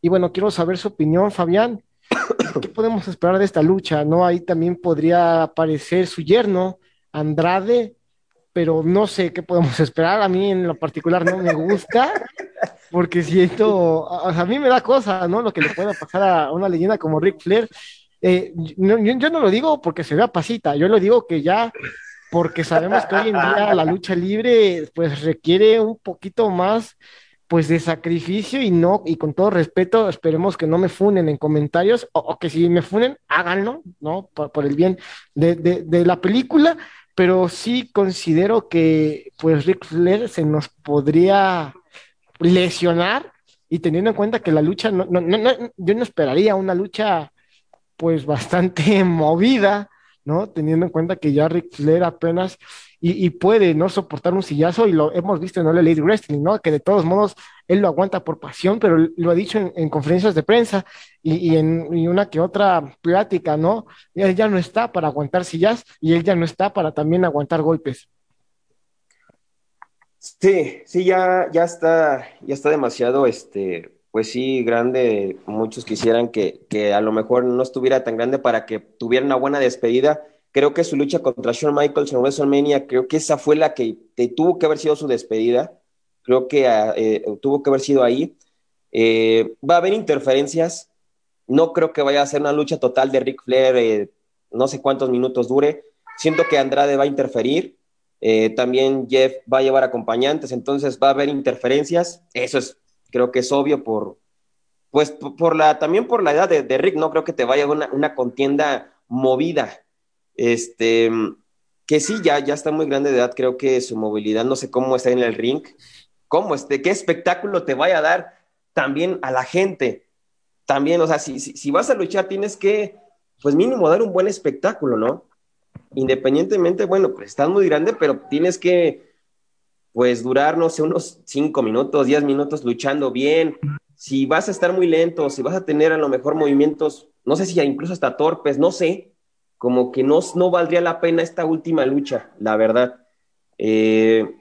Y bueno, quiero saber su opinión, Fabián. ¿Qué podemos esperar de esta lucha? ¿No? Ahí también podría aparecer su yerno, Andrade, pero no sé qué podemos esperar. A mí en lo particular no me gusta, porque siento, sea, a mí me da cosa, ¿no? Lo que le pueda pasar a una leyenda como Ric Flair. Eh, yo, yo, no lo digo porque se vea pasita, yo lo digo que ya, porque sabemos que hoy en día la lucha libre pues requiere un poquito más pues de sacrificio y no, y con todo respeto, esperemos que no me funen en comentarios, o, o que si me funen, háganlo, ¿no? Por, por el bien de, de, de, la película, pero sí considero que pues Ric Flair se nos podría lesionar y teniendo en cuenta que la lucha, no, no, no, yo no esperaría una lucha pues bastante movida, ¿no? Teniendo en cuenta que ya Rick Flair apenas y, puede no soportar un sillazo y lo hemos visto en All Elite Wrestling, ¿no? Que de todos modos él lo aguanta por pasión, pero lo ha dicho en, conferencias de prensa y, en una que otra plática, ¿no? Él ya no está para aguantar sillas y él ya no está para también aguantar golpes.
Sí, sí, ya, ya está, ya está demasiado, este, pues sí, grande. Muchos quisieran que, que a lo mejor no estuviera tan grande para que tuviera una buena despedida. Creo que su lucha contra Shawn Michaels en WrestleMania, creo que esa fue la que tuvo que haber sido su despedida. Creo que ah, eh, tuvo que haber sido ahí. Eh, va a haber interferencias. No creo que vaya a ser una lucha total de Ric Flair, eh, no sé cuántos minutos dure. Siento que Andrade va a interferir. también Jeff va a llevar acompañantes, entonces va a haber interferencias. Eso es creo que es obvio por, pues por la, también por la edad de, Rick, no creo que te vaya una, una contienda movida. Este, que sí, ya, ya está muy grande de edad, creo que su movilidad, no sé cómo está en el ring, cómo este, qué espectáculo te vaya a dar también a la gente. También, o sea, si, si, vas a luchar, tienes que, pues mínimo, dar un buen espectáculo, ¿no? Independientemente, bueno, pues estás muy grande, pero tienes que, pues durar, no sé, unos cinco minutos, diez minutos luchando bien. Si vas a estar muy lento, si vas a tener a lo mejor movimientos, no sé si incluso hasta torpes, no sé, como que no, no valdría la pena esta última lucha, la verdad. Eh,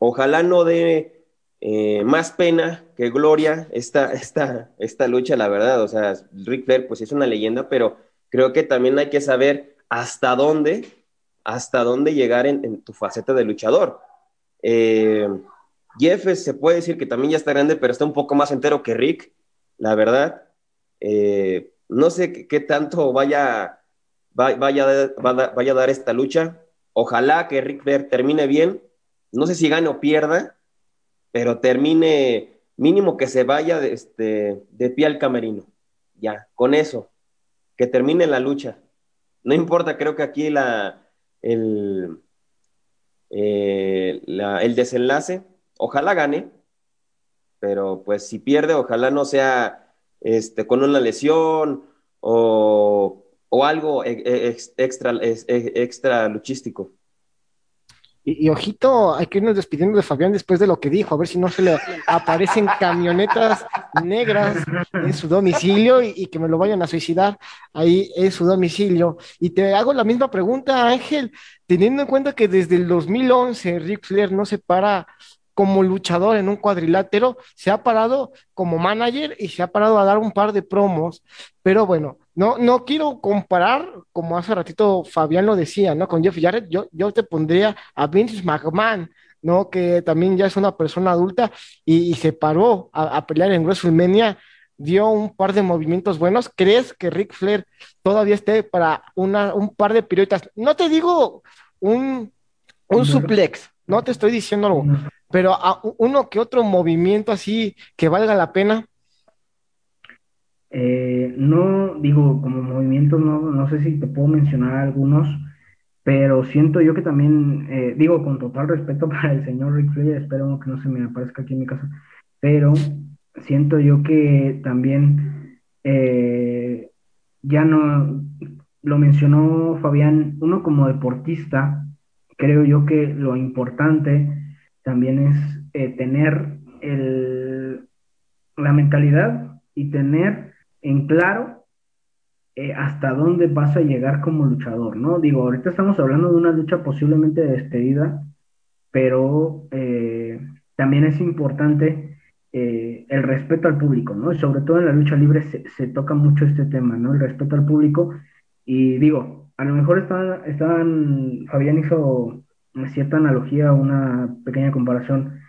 ojalá no dé eh, más pena que gloria esta, esta, esta lucha, la verdad. O sea, Rick Flair, pues es una leyenda, pero creo que también hay que saber hasta dónde, hasta dónde llegar en tu faceta de luchador eh, Jeff se puede decir que también ya está grande, pero está un poco más entero que Rick, la verdad. Eh, no sé qué, tanto vaya, vaya, vaya, a dar esta lucha. Ojalá que Rick termine bien. No sé si gane o pierda, pero termine mínimo que se vaya de, este, de pie al camerino. Ya, con eso. Que termine la lucha. No importa, creo que aquí la, el, eh, el desenlace. Ojalá gane, pero pues si pierde, ojalá no sea este, con una lesión o, algo e, e, extra, e, extra luchístico.
Y, ojito, hay que irnos despidiendo de Fabián después de lo que dijo, a ver si no se le aparecen camionetas negras en su domicilio y, que me lo vayan a suicidar ahí en su domicilio. Y te hago la misma pregunta, Ángel, teniendo en cuenta que desde el 2011 Rick Flair no se para como luchador en un cuadrilátero, se ha parado como manager y se ha parado a dar un par de promos, pero bueno, no, no quiero comparar, como hace ratito Fabián lo decía, ¿no? Con Jeff Jarrett, yo, yo te pondría a Vince McMahon, ¿no? Que también ya es una persona adulta y, se paró a, pelear en WrestleMania, dio un par de movimientos buenos. ¿Crees que Ric Flair todavía esté para una, un par de piruetas? No te digo un, un suplex, no te estoy diciendo algo, pero a uno que otro movimiento así que valga la pena.
Eh, no digo como movimiento, no, no sé si te puedo mencionar algunos, pero siento yo que también, eh, digo con total respeto para el señor Rick Flair, espero que no se me aparezca aquí en mi casa, pero siento yo que también eh, ya no, lo mencionó Fabián, uno como deportista, creo yo que lo importante también es eh, tener la mentalidad y tener en claro eh, hasta dónde vas a llegar como luchador, ¿no? Digo, ahorita estamos hablando de una lucha posiblemente de despedida, pero eh, también es importante el respeto al público, ¿no? Sobre todo en la lucha libre se, toca mucho este tema, ¿no? El respeto al público. Y digo, a lo mejor estaban, estaban Fabián hizo cierta analogía, una pequeña comparación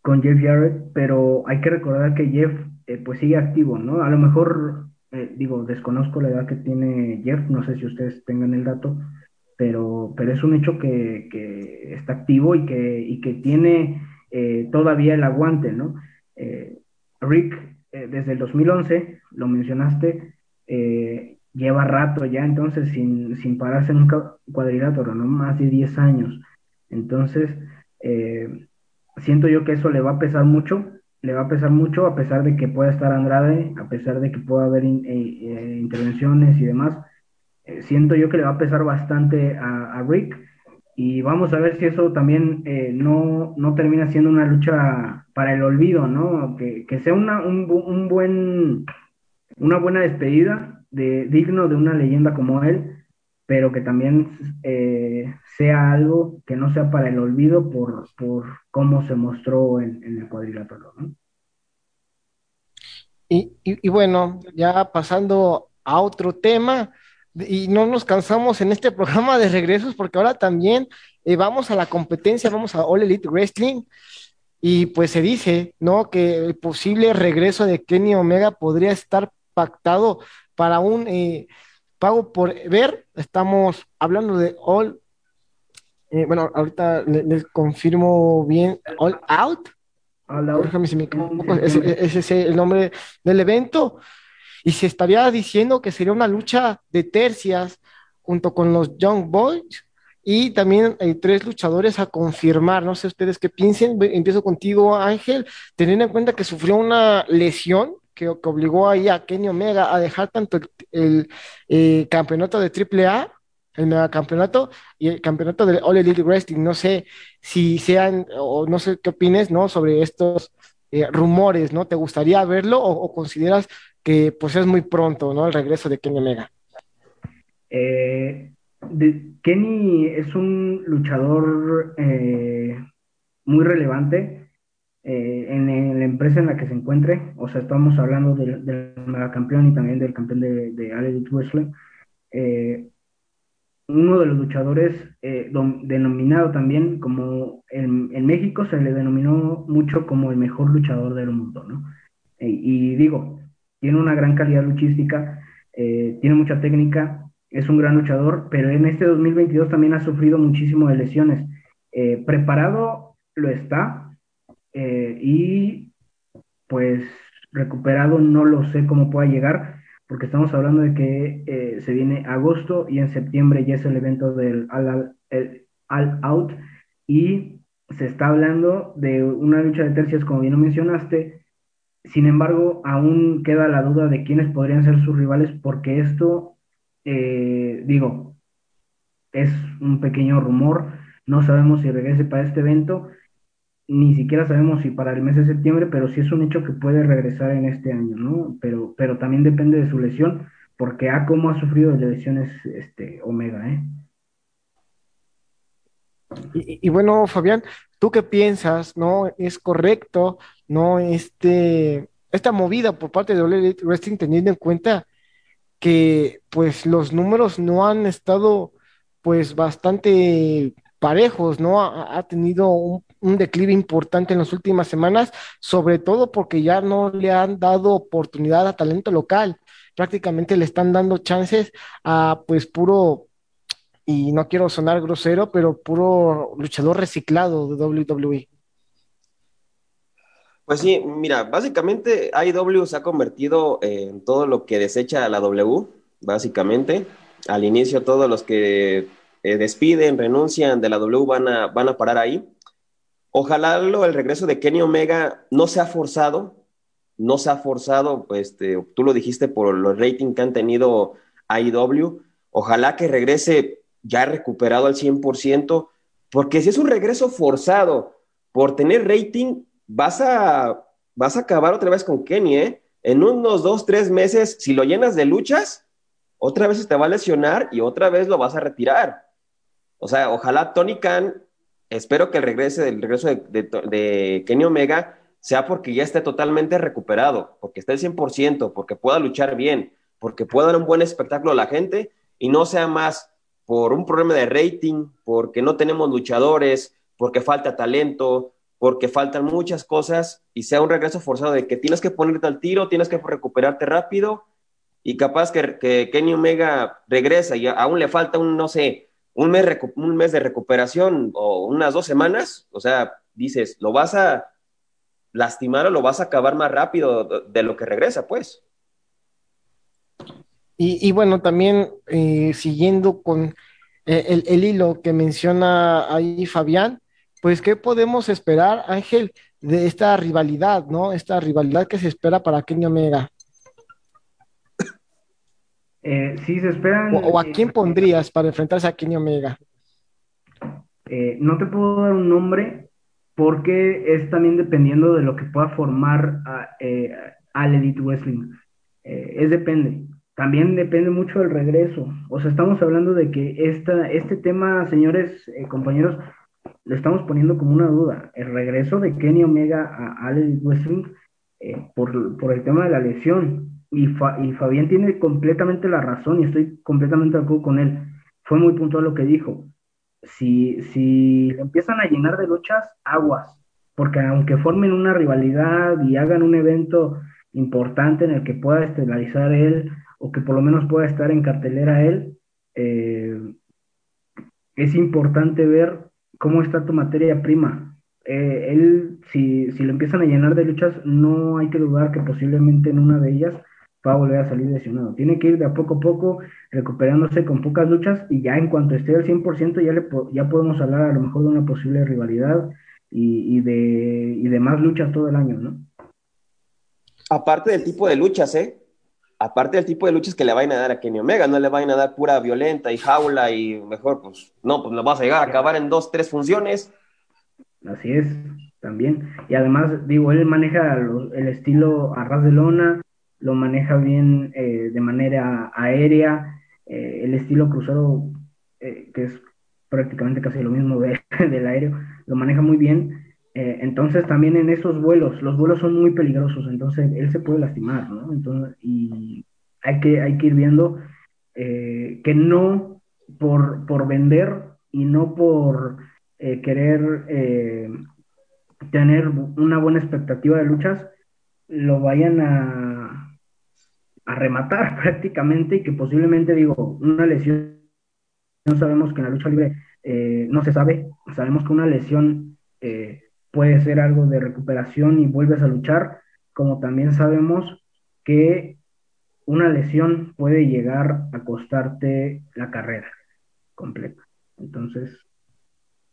con Jeff Jarrett, pero hay que recordar que Jeff eh, pues sigue activo, ¿no? A lo mejor, eh, digo, desconozco la edad que tiene Jeff, no sé si ustedes tengan el dato, pero, pero es un hecho que, que está activo y que, y que tiene eh, todavía el aguante, ¿no? Rick, desde el 2011, lo mencionaste, lleva rato ya entonces sin, sin pararse en un cuadrilátero, ¿no? Más de 10 años. Entonces, eh, siento yo que eso le va a pesar mucho, le va a pesar mucho a pesar de que pueda estar Andrade, a pesar de que pueda haber eh, eh, intervenciones y demás. eh, siento yo que le va a pesar bastante a, Rick y vamos a ver si eso también no, no, termina siendo una lucha para el olvido, ¿no? Que, que sea una, un, un, buen, una buena despedida de, digno de una leyenda como él, pero que también eh, sea algo que no sea para el olvido por, por cómo se mostró en, el cuadrilátero, ¿no?
Y, y, y, bueno, ya pasando a otro tema, y no nos cansamos en este programa de regresos porque ahora también eh, vamos a la competencia, vamos a All Elite Wrestling y pues se dice, ¿no? Que el posible regreso de Kenny Omega podría estar pactado para un eh, pago por ver. Estamos hablando de All, eh, bueno, ahorita les confirmo bien, All Out. All Out. ese es el nombre del evento y se estaría diciendo que sería una lucha de tercias junto con los Young Boys y también hay tres luchadores a confirmar. No sé ustedes qué piensen. Empiezo contigo, Ángel, teniendo en cuenta que sufrió una lesión que, obligó ahí a Kenny Omega a dejar tanto el, eh, campeonato de AAA, el megacampeonato, y el campeonato de All Elite Wrestling. No sé si sean, o no sé qué opines, ¿no? Sobre estos eh, rumores, ¿no? ¿Te gustaría verlo o, consideras que pues es muy pronto, ¿no? El regreso de Kenny Omega.
Eh, Kenny es un luchador muy relevante eh, en, la empresa en la que se encuentre. O sea, estamos hablando del, del y también del campeón de, de Elite Wrestling. uno de los luchadores denominado también como en, en, México se le denominó mucho como el mejor luchador del mundo, ¿no? y digo, tiene una gran calidad luchística, eh, tiene mucha técnica, es un gran luchador, pero en este 2022 también ha sufrido muchísimo de lesiones. Eh, preparado lo está eh, y pues recuperado no lo sé cómo pueda llegar, porque estamos hablando de que se viene agosto y en septiembre ya es el evento del All, Out y se está hablando de una lucha de tercias, como bien mencionaste, sin embargo, aún queda la duda de quiénes podrían ser sus rivales, porque esto, eh, digo, es un pequeño rumor. No sabemos si regrese para este evento, ni siquiera sabemos si para el mes de septiembre, pero sí es un hecho que puede regresar en este año, ¿no? Pero, pero también depende de su lesión, porque a cómo ha sufrido de lesiones este, Omega, ¿eh?
Y, bueno, Fabián, ¿tú qué piensas? ¿No es correcto ¿no? Este, esta movida por parte de Ole Wrestling teniendo en cuenta que pues los números no han estado pues bastante parejos, ¿no? Ha, tenido un, declive importante en las últimas semanas, sobre todo porque ya no le han dado oportunidad a talento local, prácticamente le están dando chances a pues puro, y no quiero sonar grosero, pero puro luchador reciclado de WWE.
Pues sí, mira, básicamente IW se ha convertido en todo lo que desecha la W, básicamente. Al inicio todos los que eh, despiden, renuncian de la W van a, van a parar ahí. Ojalá lo, el regreso de Kenny Omega no sea forzado, no se ha forzado, este, tú lo dijiste por los ratings que han tenido IW. Ojalá que regrese ya recuperado al 100%, porque si es un regreso forzado por tener rating, vas a, vas a acabar otra vez con Kenny, ¿eh? En unos dos, tres meses, si lo llenas de luchas, otra vez te va a lesionar y otra vez lo vas a retirar. O sea, ojalá Tony Khan, espero que el, regrese, el regreso de, Kenny Omega sea porque ya esté totalmente recuperado, porque esté al 100%, porque pueda luchar bien, porque pueda dar un buen espectáculo a la gente y no sea más por un problema de rating, porque no tenemos luchadores, porque falta talento, porque faltan muchas cosas y sea un regreso forzado de que tienes que ponerte al tiro, tienes que recuperarte rápido y capaz que, Kenny Omega regresa y aún le falta un, no sé, un mes, un mes de recuperación o unas dos semanas, o sea, dices, lo vas a lastimar o lo vas a acabar más rápido de lo que regresa, pues.
Y, bueno, también eh, siguiendo con eh, el, el, hilo que menciona ahí Fabián, pues, ¿qué podemos esperar, Ángel, de esta rivalidad, ¿no? Esta rivalidad que se espera para Kenny Omega.
Eh, sí se esperan.
O, a quién pondrías para enfrentarse a Kenny Omega?
Eh, no te puedo dar un nombre porque es también dependiendo de lo que pueda formar a, eh, al Elite Wrestling. es depende. También depende mucho del regreso. O sea, estamos hablando de que esta, este tema, señores, compañeros, lo estamos poniendo como una duda. El regreso de Kenny Omega a All Elite Wrestling por, por el tema de la lesión y, y Fabián tiene completamente la razón y estoy completamente de acuerdo con él. Fue muy puntual lo que dijo. Si, si empiezan a llenar de luchas, aguas, porque aunque formen una rivalidad y hagan un evento importante en el que pueda estelarizar él o que por lo menos pueda estar en cartelera él, eh, es importante ver cómo está tu materia prima. Eh, él, si, si lo empiezan a llenar de luchas, no hay que dudar que posiblemente en una de ellas va a volver a salir lesionado. Tiene que ir de a poco a poco recuperándose con pocas luchas y ya en cuanto esté al 100% ya, le, ya podemos hablar a lo mejor de una posible rivalidad y, de, y de más luchas todo el año, ¿no?
Aparte del tipo de luchas, ¿eh? Aparte del tipo de luchas que le vayan a dar a Kenny Omega, no le vayan a dar pura violenta y jaula y mejor, pues, no, pues lo vas a llegar a acabar en dos, tres funciones.
Así es, también. Y además, digo, él maneja el estilo a ras de lona, lo maneja bien eh, de manera aérea, eh, el estilo cruzado, eh, que es prácticamente casi lo mismo del aéreo, lo maneja muy bien. entonces también en esos vuelos, los vuelos son muy peligrosos, entonces él se puede lastimar, ¿no? Entonces, y hay que, hay que ir viendo que no por, por vender y no por querer tener una buena expectativa de luchas, lo vayan a a rematar prácticamente y que posiblemente, digo, una lesión, no sabemos que en la lucha libre eh, no se sabe, sabemos que una lesión eh, puede ser algo de recuperación y vuelves a luchar, como también sabemos que una lesión puede llegar a costarte la carrera completa. Entonces,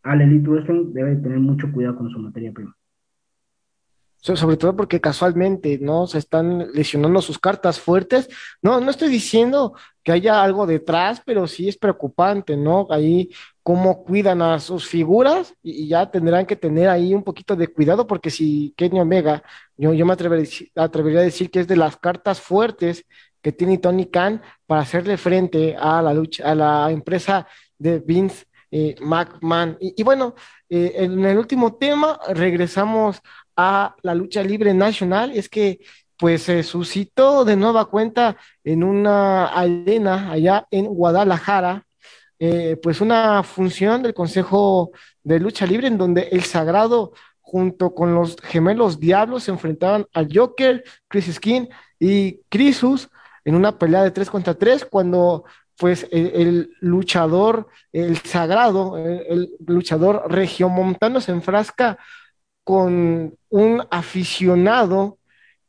al Elite Wrestling debe tener mucho cuidado con su materia prima
sobre todo porque casualmente, ¿no? Se están lesionando sus cartas fuertes. No, no estoy diciendo que haya algo detrás, pero sí es preocupante, ¿no? Ahí cómo cuidan a sus figuras y, ya tendrán que tener ahí un poquito de cuidado porque si Kenny Omega, yo, yo me atrevería, a decir que es de las cartas fuertes que tiene Tony Khan para hacerle frente a la lucha, a la empresa de Vince eh, McMahon. Y, bueno, eh, en el último tema regresamos a la lucha libre nacional, es que pues se suscitó de nueva cuenta en una arena allá en Guadalajara, eh, pues una función del Consejo de Lucha Libre en donde el Sagrado junto con los gemelos Diablos se enfrentaban al Joker, Chris Skin y Crisus en una pelea de 3 contra 3 cuando pues el, luchador, el sagrado, el, el luchador regiomontano se enfrasca con un aficionado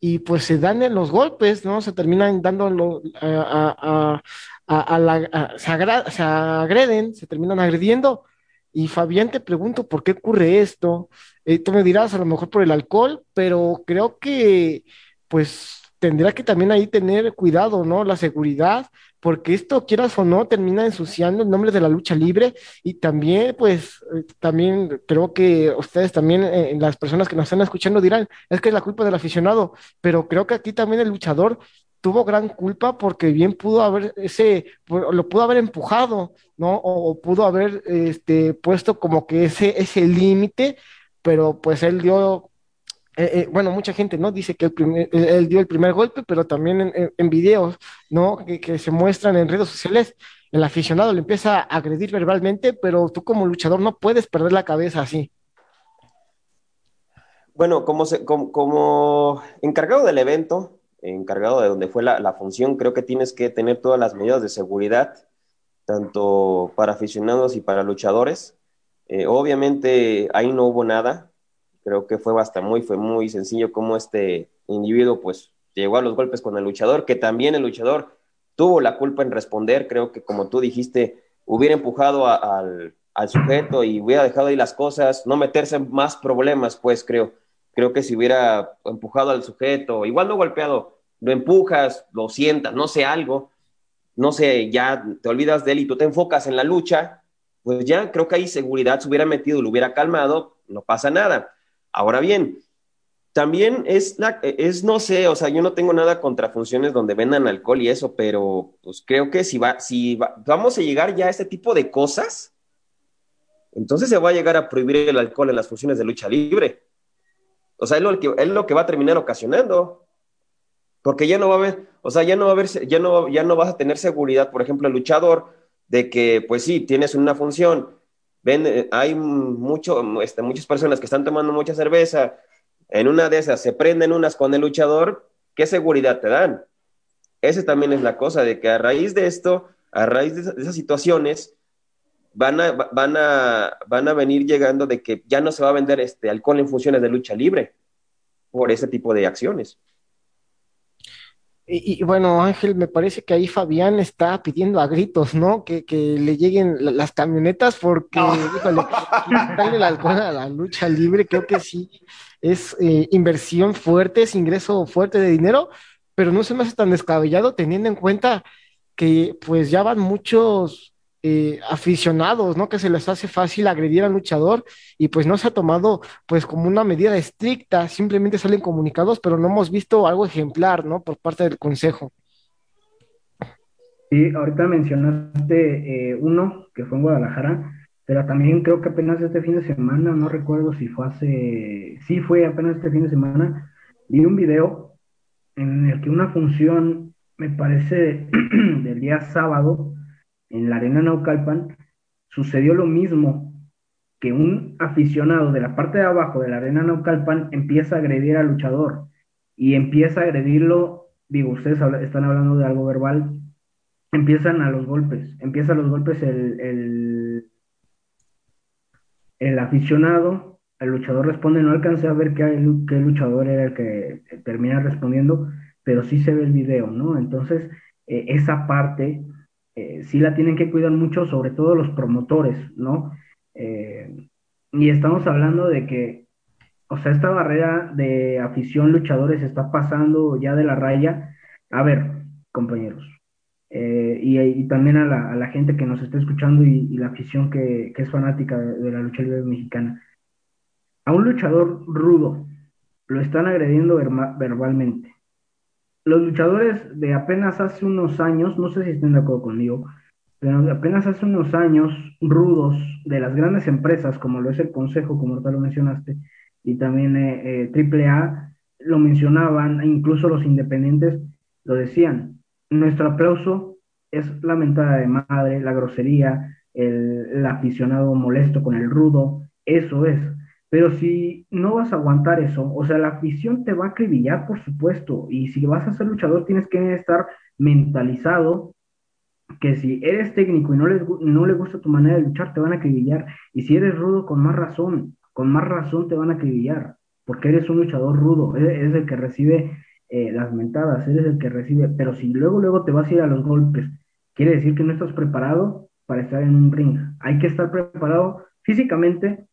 y pues se dan los golpes, ¿no? Se terminan dando a, a, la, se, agreden, se terminan agrediendo. Y Fabián, te pregunto, ¿por qué ocurre esto? Eh, tú me dirás, a lo mejor por el alcohol, pero creo que pues tendrá que también ahí tener cuidado, ¿no? La seguridad, porque esto, quieras o no, termina ensuciando el nombre de la lucha libre y también, pues, eh, también creo que ustedes también, eh, las personas que nos están escuchando dirán, es que es la culpa del aficionado, pero creo que aquí también el luchador tuvo gran culpa porque bien pudo haber ese, lo pudo haber empujado, ¿no? O, pudo haber este, puesto como que ese, ese límite, pero pues él dio eh, eh, bueno, mucha gente, ¿no? Dice que él dio el primer golpe, pero también en, videos, ¿no? Que, se muestran en redes sociales, el aficionado le empieza a agredir verbalmente, pero tú como luchador no puedes perder la cabeza así.
Bueno, como, como, encargado del evento, encargado de donde fue la, función, creo que tienes que tener todas las medidas de seguridad, tanto para aficionados y para luchadores. Eh, obviamente ahí no hubo nada, Creo que fue bastante muy, fue muy sencillo cómo este individuo pues llegó a los golpes con el luchador, que también el luchador tuvo la culpa en responder. Creo que como tú dijiste, hubiera empujado al, al, sujeto y hubiera dejado ahí las cosas, no meterse en más problemas, pues creo. Creo que si hubiera empujado al sujeto, igual no golpeado, lo empujas, lo sientas, no sé, algo, no sé, ya te olvidas de él y tú te enfocas en la lucha, pues ya creo que ahí seguridad se hubiera metido, lo hubiera calmado, no pasa nada. Ahora bien, también es, la, es, no sé, o sea, yo no tengo nada contra funciones donde vendan alcohol y eso, pero pues creo que si, va, si vamos a llegar ya a este tipo de cosas, entonces se va a llegar a prohibir el alcohol en las funciones de lucha libre. O sea, es lo que, es lo que va a terminar ocasionando. Porque ya no va a haber, o sea, ya no va a haber, ya no, ya no vas a tener seguridad, por ejemplo, el luchador, de que, pues sí, tienes una función, eh, hay mucho, este, muchas personas que están tomando mucha cerveza, en una de esas se prenden unas con el luchador, ¿qué seguridad te dan? Esa también es la cosa, de que a raíz de esto, a raíz de, esas situaciones, van a, van, a, van a venir llegando de que ya no se va a vender este alcohol en funciones de lucha libre por ese tipo de acciones.
Y, bueno, Ángel, me parece que ahí Fabián está pidiendo a gritos, ¿no? Que, le lleguen las camionetas porque, híjole, darle el alcohol a la lucha libre, creo que sí, es eh, inversión fuerte, es ingreso fuerte de dinero, pero no se me hace tan descabellado teniendo en cuenta que pues ya van muchos eh, aficionados, ¿no? Que se les hace fácil agredir al luchador y pues no se ha tomado pues como una medida estricta, simplemente salen comunicados, pero no hemos visto algo ejemplar, ¿no? Por parte del Consejo.
Sí, ahorita mencionaste eh, uno que fue en Guadalajara, pero también creo que apenas este fin de semana, no recuerdo si fue hace, sí fue apenas este fin de semana, vi un video en el que una función, me parece, del día sábado, en la Arena Naucalpan, sucedió lo mismo, que un aficionado de la parte de abajo de la Arena Naucalpan empieza a agredir al luchador y empieza a agredirlo, digo, ustedes están hablando de algo verbal, empiezan a los golpes, empiezan los golpes el, el, aficionado, el luchador responde, no alcancé a ver qué, qué luchador era el que termina respondiendo, pero sí se ve el video, ¿no? Entonces, eh, esa parte eh, sí la tienen que cuidar mucho, sobre todo los promotores, ¿no? Eh, y estamos hablando de que, o sea, esta barrera de afición luchadores está pasando ya de la raya. A ver, compañeros, eh, y, también a la, gente que nos está escuchando y, la afición que, es fanática de, la lucha libre mexicana. A un luchador rudo lo están agrediendo verbalmente los luchadores de apenas hace unos años, no sé si estén de acuerdo conmigo, pero de apenas hace unos años rudos de las grandes empresas, como lo es el Consejo, como tal lo mencionaste, y también eh, eh, AAA, lo mencionaban, e incluso los independientes lo decían. Nuestro aplauso es la mentada de madre, la grosería, el aficionado molesto con el rudo, eso es. Pero si no vas a aguantar eso, o sea, la afición te va a acribillar, por supuesto, y si vas a ser luchador tienes que estar mentalizado que si eres técnico y no, les, no le gusta tu manera de luchar, te van a acribillar. Y si eres rudo, con más razón, con más razón te van a acribillar, porque eres un luchador rudo, eres el que recibe eh, las mentadas, eres el que recibe, pero si luego, luego te vas a ir a los golpes, quiere decir que no estás preparado para estar en un ring. Hay que estar preparado físicamente,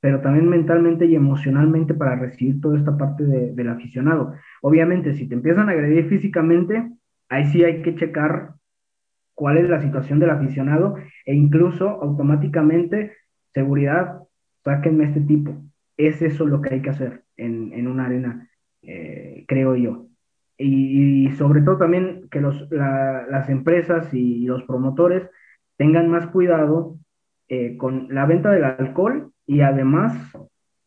pero también mentalmente y emocionalmente para recibir toda esta parte del aficionado. Obviamente, si te empiezan a agredir físicamente, ahí sí hay que checar cuál es la situación del aficionado e incluso automáticamente, seguridad, sáquenme este tipo. Es eso lo que hay que hacer en, en una arena, eh, creo yo. Y, sobre todo también que los, las empresas y los promotores tengan más cuidado eh, con la venta del alcohol y además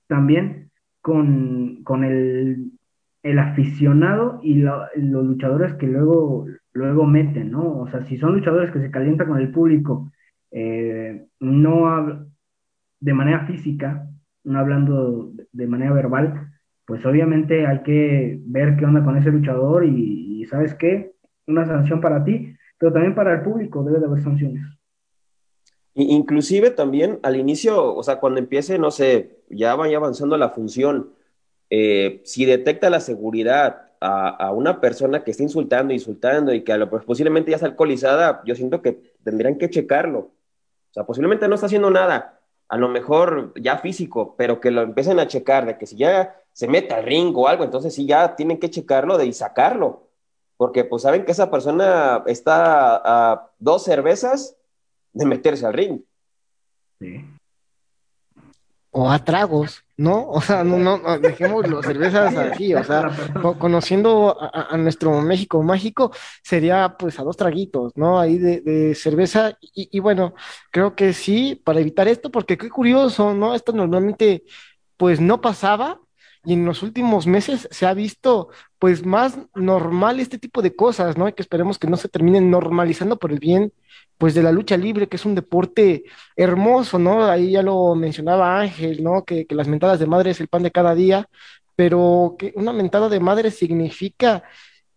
también con, el, aficionado y los luchadores que luego, luego meten, ¿no? O sea, si son luchadores que se calientan con el público, eh, no de manera física, no hablando de manera verbal, pues obviamente hay que ver qué onda con ese luchador y, y ¿sabes qué? Una sanción para ti, pero también para el público debe de haber sanciones.
Inclusive también al inicio, o sea, cuando empiece, no sé, ya vaya avanzando la función, eh, si detecta la seguridad a, una persona que está insultando, insultando y que a pues, posiblemente ya está alcoholizada, yo siento que tendrían que checarlo. O sea, posiblemente no está haciendo nada, a lo mejor ya físico, pero que lo empiecen a checar, de que si ya se mete al ring o algo, entonces sí ya tienen que checarlo de y sacarlo porque pues saben que esa persona está a dos cervezas de meterse al ring.
Sí.
O a tragos, ¿no? O sea, no, no, no, dejemos las cervezas así, o sea, co- conociendo a, a- a nuestro México mágico, sería pues a dos traguitos, ¿no? Ahí de, de cerveza, y, y bueno, creo que sí, para evitar esto, porque qué curioso, ¿no? Esto normalmente pues no pasaba, y en los últimos meses se ha visto pues más normal este tipo de cosas, ¿no? Y que esperemos que no se terminen normalizando por el bien pues de la lucha libre, que es un deporte hermoso, ¿no? Ahí ya lo mencionaba Ángel, ¿no? Que, que las mentadas de madre es el pan de cada día, pero que una mentada de madre significa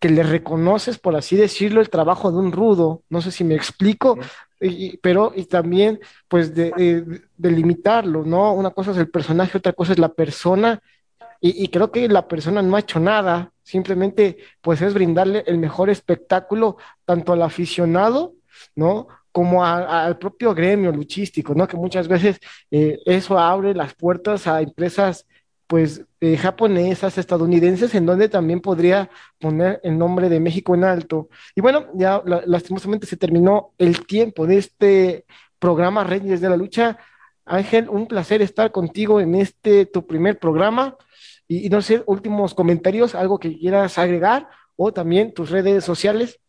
que le reconoces, por así decirlo, el trabajo de un rudo. No sé si me explico, y- pero y también, pues, de, de- de limitarlo, ¿no? Una cosa es el personaje, otra cosa es la persona, y, creo que la persona no ha hecho nada, simplemente, pues, es brindarle el mejor espectáculo tanto al aficionado, ¿no? como al propio gremio luchístico, ¿no? Que muchas veces eh, eso abre las puertas a empresas, pues, eh, japonesas, estadounidenses, en donde también podría poner el nombre de México en alto. Y bueno, ya la- lastimosamente se terminó el tiempo de este programa Reyes de la Lucha. Ángel, un placer estar contigo en este tu primer programa. Y, no sé, últimos comentarios, algo que quieras agregar, o también tus redes sociales.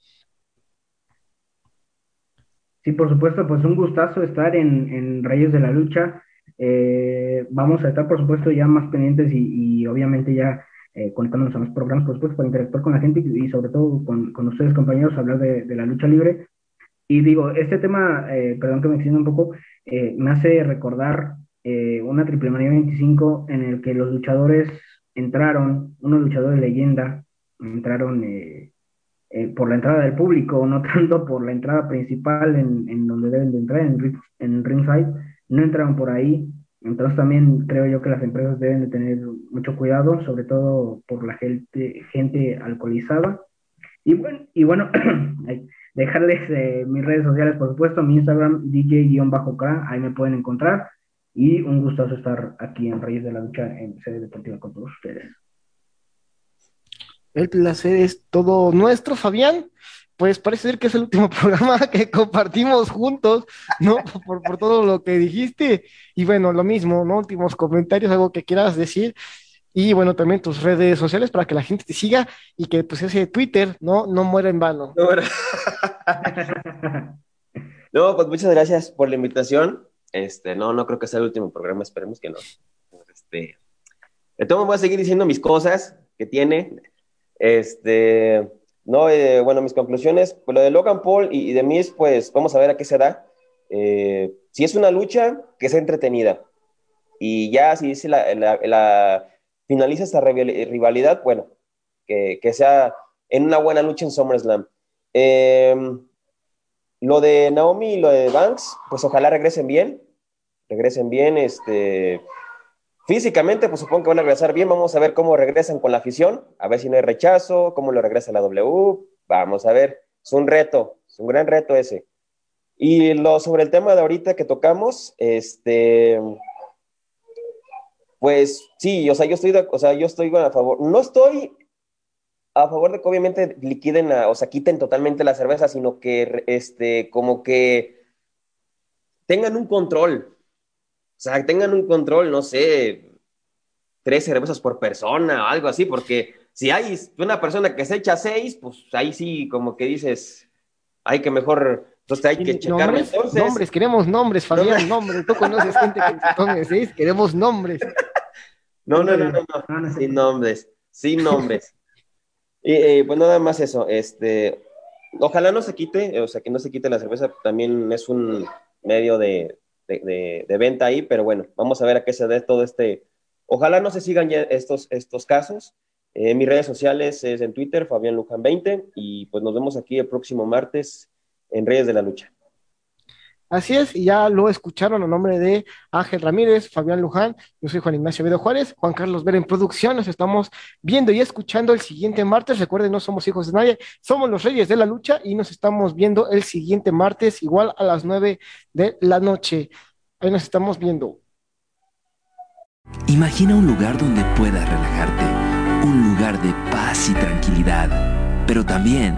Sí, por supuesto, pues un gustazo estar en, en Reyes de la Lucha. Eh, vamos a estar, por supuesto, ya más pendientes y, obviamente ya eh, conectándonos a los programas, por supuesto, para interactuar con la gente y, y sobre todo con, con ustedes, compañeros, hablar de, de la lucha libre. Y digo, este tema, eh, perdón que me extienda un poco, eh, me hace recordar eh, una Triple Manía 25 en el que los luchadores entraron, unos luchadores leyenda, entraron eh, eh, por la entrada del público, no tanto por la entrada principal en, en donde deben de entrar, en, en ringside, no entraron por ahí. Entonces también creo yo que las empresas deben de tener mucho cuidado, sobre todo por la gente, gente alcoholizada. Y bueno, y bueno dejarles eh, mis redes sociales, por supuesto, mi Instagram, DJ-K, ahí me pueden encontrar. Y un gustazo estar aquí en Reyes de la Lucha en sede deportiva con todos ustedes.
El placer es todo nuestro, Fabián. Pues parece ser que es el último programa que compartimos juntos, ¿no? Por, por todo lo que dijiste. Y bueno, lo mismo, ¿no? Últimos comentarios, algo que quieras decir. Y bueno, también tus redes sociales para que la gente te siga y que pues ese Twitter, ¿no? No muera en vano.
No, pues muchas gracias por la invitación. Este, no, no creo que sea el último programa, esperemos que no. Este, de todo voy a seguir diciendo mis cosas que tiene. Este, no, eh, bueno, mis conclusiones, pues lo de Logan Paul y, de Miz, pues vamos a ver a qué se da. Eh, si es una lucha, que sea entretenida. Y ya si se la, finaliza esta rival- rivalidad, bueno, que, que sea en una buena lucha en SummerSlam. Eh, lo de Naomi y lo de Banks, pues ojalá regresen bien, regresen bien, este, físicamente, pues supongo que van a regresar bien, vamos a ver cómo regresan con la afición, a ver si no hay rechazo, cómo lo regresa la W, vamos a ver, es un reto, es un gran reto ese. Y lo sobre el tema de ahorita que tocamos, este, pues sí, o sea, yo estoy, de- o sea, yo estoy a favor, no estoy a favor de que obviamente liquiden, la- o sea, quiten totalmente la cerveza, sino que, este, como que tengan un control, o sea, tengan un control, no sé, tres cervezas por persona o algo así, porque si hay una persona que se echa seis, pues ahí sí, como que dices, hay que mejor, entonces hay que checarlo
Nombres,
entonces.
nombres, queremos nombres, Fabián, nombres. Tú conoces gente que se tome seis, queremos nombres.
No, no, no, no, no, sin nombres, sin nombres. Y eh, pues nada más eso, este, ojalá no se quite, o sea, que no se quite la cerveza, también es un medio de, de, de- de venta ahí, pero bueno, vamos a ver a qué se dé todo este, ojalá no se sigan ya estos, estos casos. Eh, mis redes sociales es en Twitter, Fabián Luján 20, y pues nos vemos aquí el próximo martes en Reyes de la Lucha.
Así es, y ya lo escucharon a nombre de Ángel Ramírez, Fabián Luján, yo soy Juan Ignacio Vedo Juárez, Juan Carlos Vera en producción, nos estamos viendo y escuchando el siguiente martes, recuerden, no somos hijos de nadie, somos los reyes de la lucha y nos estamos viendo el siguiente martes, igual a las nueve de la noche, ahí nos estamos viendo.
Imagina un lugar donde puedas relajarte, un lugar de paz y tranquilidad, pero también